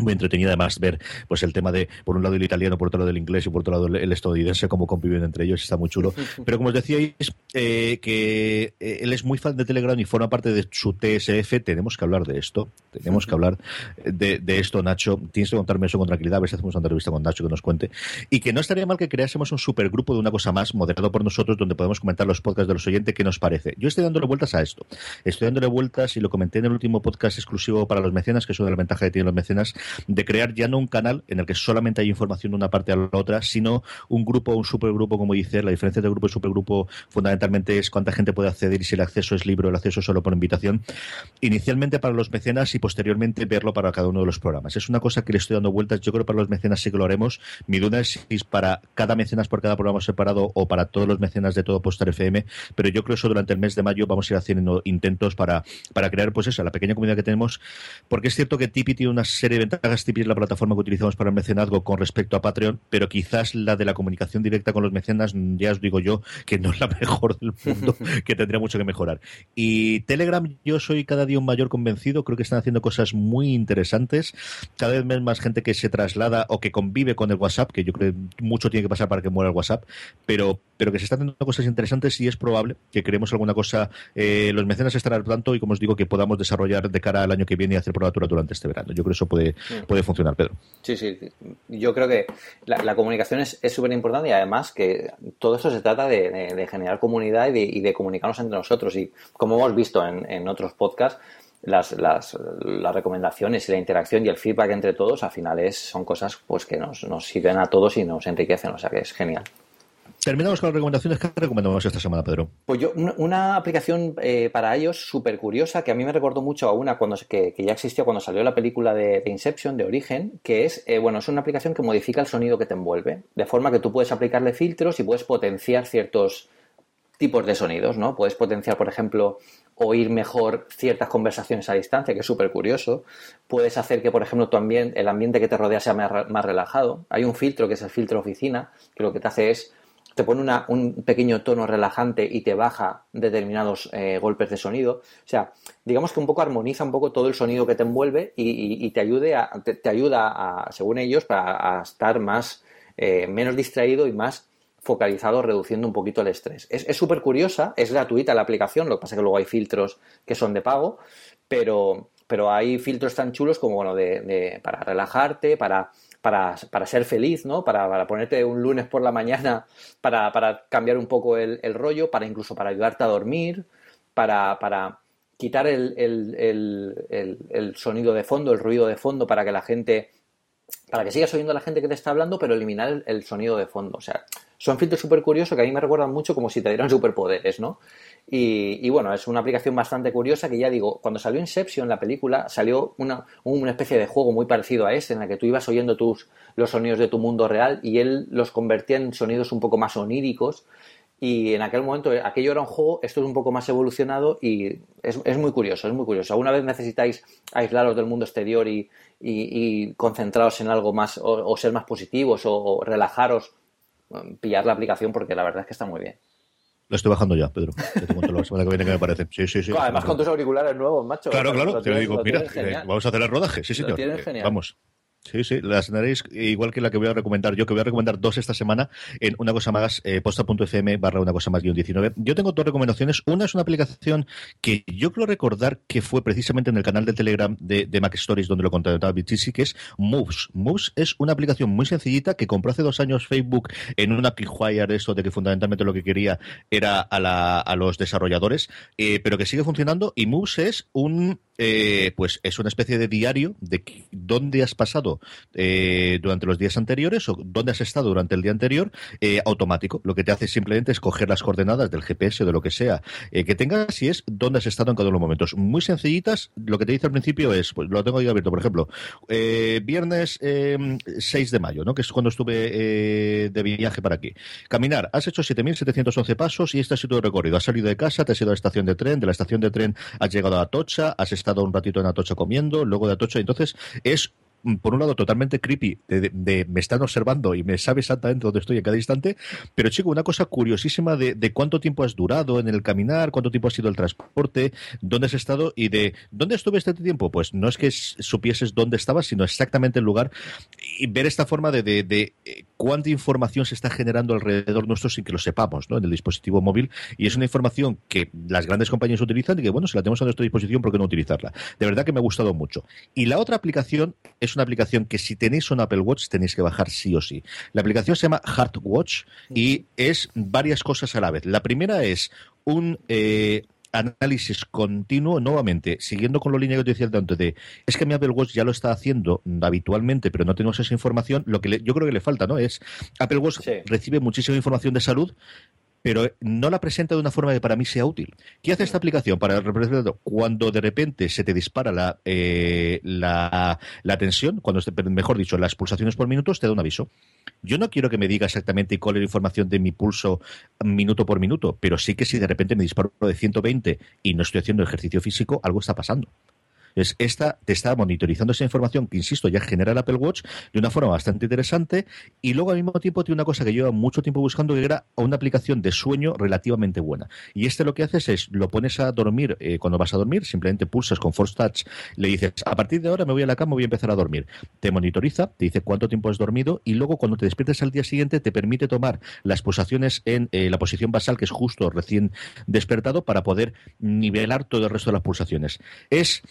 muy entretenida además ver pues el tema de por un lado el italiano por otro lado el inglés y por otro lado el estadounidense cómo conviven entre ellos está muy chulo. Pero como os decíais eh, que eh, él es muy fan de Telegram y forma parte de su TSF tenemos que hablar de esto tenemos que hablar de, esto Nacho. Tienes que contarme eso con tranquilidad a ver si hacemos una entrevista con Nacho que nos cuente. Y que no estaría mal que creásemos un supergrupo de una cosa más moderado por nosotros donde podemos comentar los podcasts de los oyentes qué nos parece yo estoy dándole vueltas a esto. Estoy dándole vueltas y lo comenté en el último podcast exclusivo para los mecenas que es una de las ventajas que tienen los mecenas de crear ya no un canal en el que solamente hay información de una parte a la otra, sino un grupo, un supergrupo, como dice, la diferencia entre grupo y supergrupo fundamentalmente es cuánta gente puede acceder y si el acceso es libre o el acceso solo por invitación. Inicialmente para los mecenas y posteriormente verlo para cada uno de los programas. Es una cosa que le estoy dando vueltas, yo creo que para los mecenas sí que lo haremos. Mi duda es si es para cada mecenas por cada programa separado o para todos los mecenas de todo Postar FM, pero yo creo que eso durante el mes de mayo vamos a ir haciendo intentos para, para crear pues eso, la pequeña comunidad que tenemos, porque es cierto que Tipeee tiene una serie de ventajas es la plataforma que utilizamos para el mecenazgo con respecto a Patreon, pero quizás la de la comunicación directa con los mecenas, ya os digo yo, que no es la mejor del mundo, que tendría mucho que mejorar. Y Telegram, yo soy cada día un mayor convencido, creo que están haciendo cosas muy interesantes, cada vez más gente que se traslada o que convive con el WhatsApp, que yo creo que mucho tiene que pasar para que muera el WhatsApp, pero, pero que se están haciendo cosas interesantes y es probable que creemos alguna cosa, eh, los mecenas estarán al tanto y como os digo, que podamos desarrollar de cara al año que viene y hacer probatura durante este verano. Yo creo que eso puede, mm. puede funcionar, Pedro. Sí, sí. Yo creo que la, comunicación es súper importante y además que todo esto se trata de, generar comunidad y de, comunicarnos entre nosotros. Y como hemos visto en, otros podcasts, las, las, recomendaciones y la interacción y el feedback entre todos al final es, son cosas pues que nos, nos sirven a todos y nos enriquecen. O sea que es genial. Terminamos con las recomendaciones. ¿Qué recomendamos esta semana, Pedro? Pues yo, una, aplicación eh, para ellos súper curiosa que a mí me recordó mucho a una cuando, que, ya existía cuando salió la película de, Inception, de Origen, que es, eh, bueno, es una aplicación que modifica el sonido que te envuelve, de forma que tú puedes aplicarle filtros y puedes potenciar ciertos tipos de sonidos, ¿no? Puedes potenciar, por ejemplo, oír mejor ciertas conversaciones a distancia, que es súper curioso. Puedes hacer que, por ejemplo, tu ambiente, el ambiente que te rodea sea más relajado. Hay un filtro que es el filtro oficina, que lo que te hace es te pone un pequeño tono relajante y te baja determinados eh, golpes de sonido. O sea, digamos que un poco armoniza un poco todo el sonido que te envuelve y, te, ayude a, te, ayuda, a, según ellos, para estar más, eh, menos distraído y más focalizado, reduciendo un poquito el estrés. Es súper curiosa, es gratuita la aplicación, lo que pasa es que luego hay filtros que son de pago, pero, pero hay filtros tan chulos como, bueno, de para relajarte, para para, para ser feliz, ¿no? Para, para, ponerte un lunes por la mañana, para, para cambiar un poco el, rollo, para incluso para ayudarte a dormir, para, para quitar el, el, el, sonido de fondo, el ruido de fondo, para que la gente, para que sigas oyendo a la gente que te está hablando, pero eliminar el, sonido de fondo. O sea, son filtros súper curiosos que a mí me recuerdan mucho como si te dieran superpoderes, ¿no? Y, bueno, es una aplicación bastante curiosa que ya digo, cuando salió Inception, la película, salió una, una especie de juego muy parecido a este, en la que tú ibas oyendo tus, los sonidos de tu mundo real y él los convertía en sonidos un poco más oníricos. Y en aquel momento, aquello era un juego, esto es un poco más evolucionado y es, muy curioso, es muy curioso. Alguna vez necesitáis aislaros del mundo exterior y, y, concentraros en algo más, o, ser más positivos, o relajaros, pillar la aplicación porque la verdad es que está muy bien. Lo estoy bajando ya, Pedro. Te cuento la semana que viene que me parece. Sí, sí, sí. además con tus auriculares nuevos, macho. Claro, claro. te lo digo, mira, eh, vamos a hacer el rodaje. Sí, señor. Eh, vamos. Sí, sí, las tendréis igual que la que voy a recomendar yo, que voy a recomendar dos esta semana en una cosa más, eh, posta.fm barra una cosa más guion 19. Yo tengo dos recomendaciones. Una es una aplicación que yo creo recordar que fue precisamente en el canal de Telegram de, de Mac Stories donde lo contaba BTC, que es Moves. Moves es una aplicación muy sencillita que compró hace dos años Facebook en una de eso de que fundamentalmente lo que quería era a, la, a los desarrolladores, eh, pero que sigue funcionando y Moves es un eh, pues es una especie de diario de dónde has pasado eh, durante los días anteriores o dónde has estado durante el día anterior, eh, automático. Lo que te hace simplemente es coger las coordenadas del GPS o de lo que sea que tengas y es dónde has estado en cada uno de los momentos. Muy sencillitas. Lo que te dice al principio es, pues lo tengo abierto, por ejemplo, viernes 6 de mayo, ¿no? que es cuando estuve de viaje para aquí. Caminar, has hecho 7.711 pasos y este ha sido el recorrido. Has salido de casa, te has ido a la estación de tren, de la estación de tren has llegado a Atocha, has estado un ratito en Atocha comiendo, luego de Atocha. Entonces, es por un lado, totalmente creepy, de, me están observando y me sabe exactamente dónde estoy en cada instante, pero chico, una cosa curiosísima de, cuánto tiempo has durado en el caminar, cuánto tiempo ha sido el transporte, dónde has estado y de dónde estuve este tiempo. Pues no es que supieses dónde estabas, sino exactamente el lugar y ver esta forma de, de, eh, cuánta información se está generando alrededor nuestro sin que lo sepamos, ¿no? En el dispositivo móvil y es una información que las grandes compañías utilizan y que, bueno, si la tenemos a nuestra disposición, ¿por qué no utilizarla? De verdad que me ha gustado mucho. Y la otra aplicación es una aplicación que si tenéis un Apple Watch tenéis que bajar sí o sí. La aplicación se llama Heart Watch y es varias cosas a la vez. La primera es un eh, análisis continuo, nuevamente, siguiendo con la línea que te decía antes de, es que mi Apple Watch ya lo está haciendo habitualmente, pero no tenemos esa información, lo que yo creo que le falta, ¿no? Es, Apple Watch recibe muchísima información de salud, pero no la presenta de una forma que para mí sea útil. ¿Qué hace esta aplicación para representar cuando de repente se te dispara la, eh, la, tensión, cuando mejor dicho, las pulsaciones por minutos, te da un aviso? Yo no quiero que me diga exactamente cuál es la información de mi pulso minuto por minuto, pero sí que si de repente me disparo de 120 y no estoy haciendo ejercicio físico, algo está pasando. Es esta te está monitorizando esa información que, insisto, ya genera el Apple Watch de una forma bastante interesante y luego al mismo tiempo tiene una cosa que lleva mucho tiempo buscando que era una aplicación de sueño relativamente buena. Y este lo que haces es, lo pones a dormir eh, cuando vas a dormir, simplemente pulsas con Force Touch, le dices, a partir de ahora me voy a la cama, voy a empezar a dormir. Te monitoriza, te dice cuánto tiempo has dormido y luego cuando te despiertes al día siguiente te permite tomar las pulsaciones en eh, la posición basal, que es justo recién despertado, para poder nivelar todo el resto de las pulsaciones. Es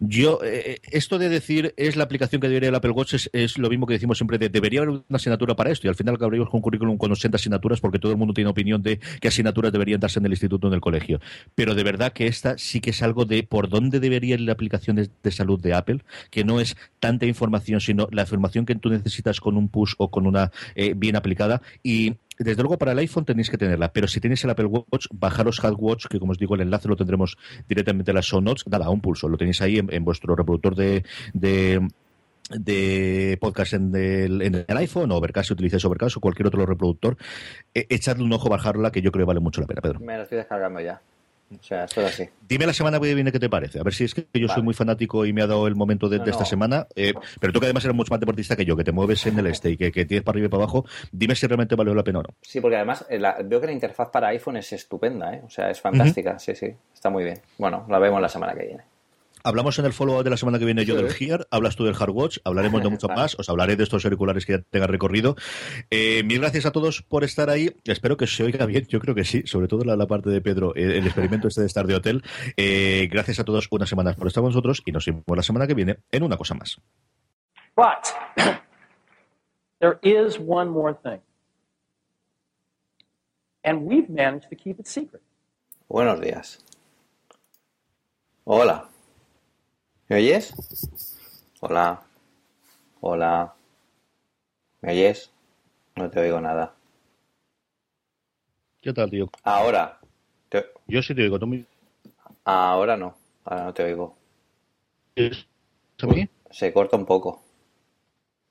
yo, eh, eh, esto de decir es la aplicación que debería el Apple Watch es, lo mismo que decimos siempre de debería haber una asignatura para esto y al final acabaríamos con un currículum con 80 asignaturas porque todo el mundo tiene opinión de qué asignaturas deberían darse en el instituto o en el colegio. Pero de verdad que esta sí que es algo de por dónde debería ir la aplicación de, salud de Apple, que no es tanta información, sino la información que tú necesitas con un push o con una eh, bien aplicada y desde luego para el iPhone tenéis que tenerla, pero si tenéis el Apple Watch, bajaros Watch, que como os digo, el enlace lo tendremos directamente en las show notes. Nada, un pulso, lo tenéis ahí en, vuestro reproductor de, de podcast en el, en el iPhone o Overcast si utilizáis Overcast o cualquier otro reproductor, e, echadle un ojo, bajarla, que yo creo que vale mucho la pena, Pedro. Me lo estoy descargando ya. O sea, esto así. Dime la semana que viene qué te parece. A ver si es que yo soy muy fanático y me ha dado el momento de, esta semana. Eh, pero tú que además eres mucho más deportista que yo, que te mueves en el este y que, tienes para arriba y para abajo, dime si realmente valió la pena o no. Sí, porque además eh, veo que la interfaz para iPhone es estupenda, ¿eh? O sea, es fantástica. Sí, sí. Está muy bien. Bueno, la vemos la semana que viene. Hablamos en el follow de la semana que viene yo del Gear, hablas tú del Hardwatch, hablaremos de mucho más, os hablaré de estos auriculares que ya tengan recorrido. Eh, mil gracias a todos por estar ahí, espero que se oiga bien, yo creo que sí, sobre todo la, la parte de Pedro, el, experimento este de estar de hotel. Eh, gracias a todos una semana por estar con nosotros y nos vemos la semana que viene en una cosa más. But there is one more thing. And we've managed to keep it secret. Buenos días. Hola. ¿Me oyes? Hola. Hola. ¿Me oyes? No te oigo nada. ¿Qué tal, tío? Ahora. Yo sí te oigo, tú me... Ahora no. Ahora no te oigo. ¿A mí? Se corta un poco.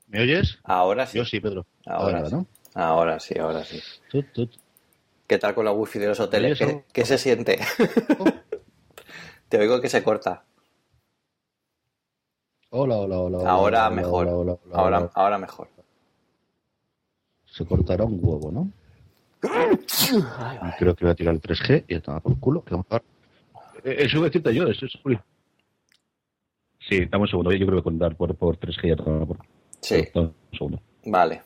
¿Me oyes? Ahora sí. Yo sí, Pedro. Ahora, sí. ¿no? Ahora sí, ahora sí. ¿Qué tal con la wifi de los hoteles? ¿Qué, se siente? te oigo que se corta. Hola, hola, hola. Ahora mejor. ahora, ahora mejor. Se cortará un huevo, ¿no? Creo que voy a tirar el 3G y está por el culo. Que vamos a... Eh, eso voy a decirte yo, eso es Sí, dame un segundo. Yo creo que contar por, por 3G ya por... Sí. Un segundo. Vale.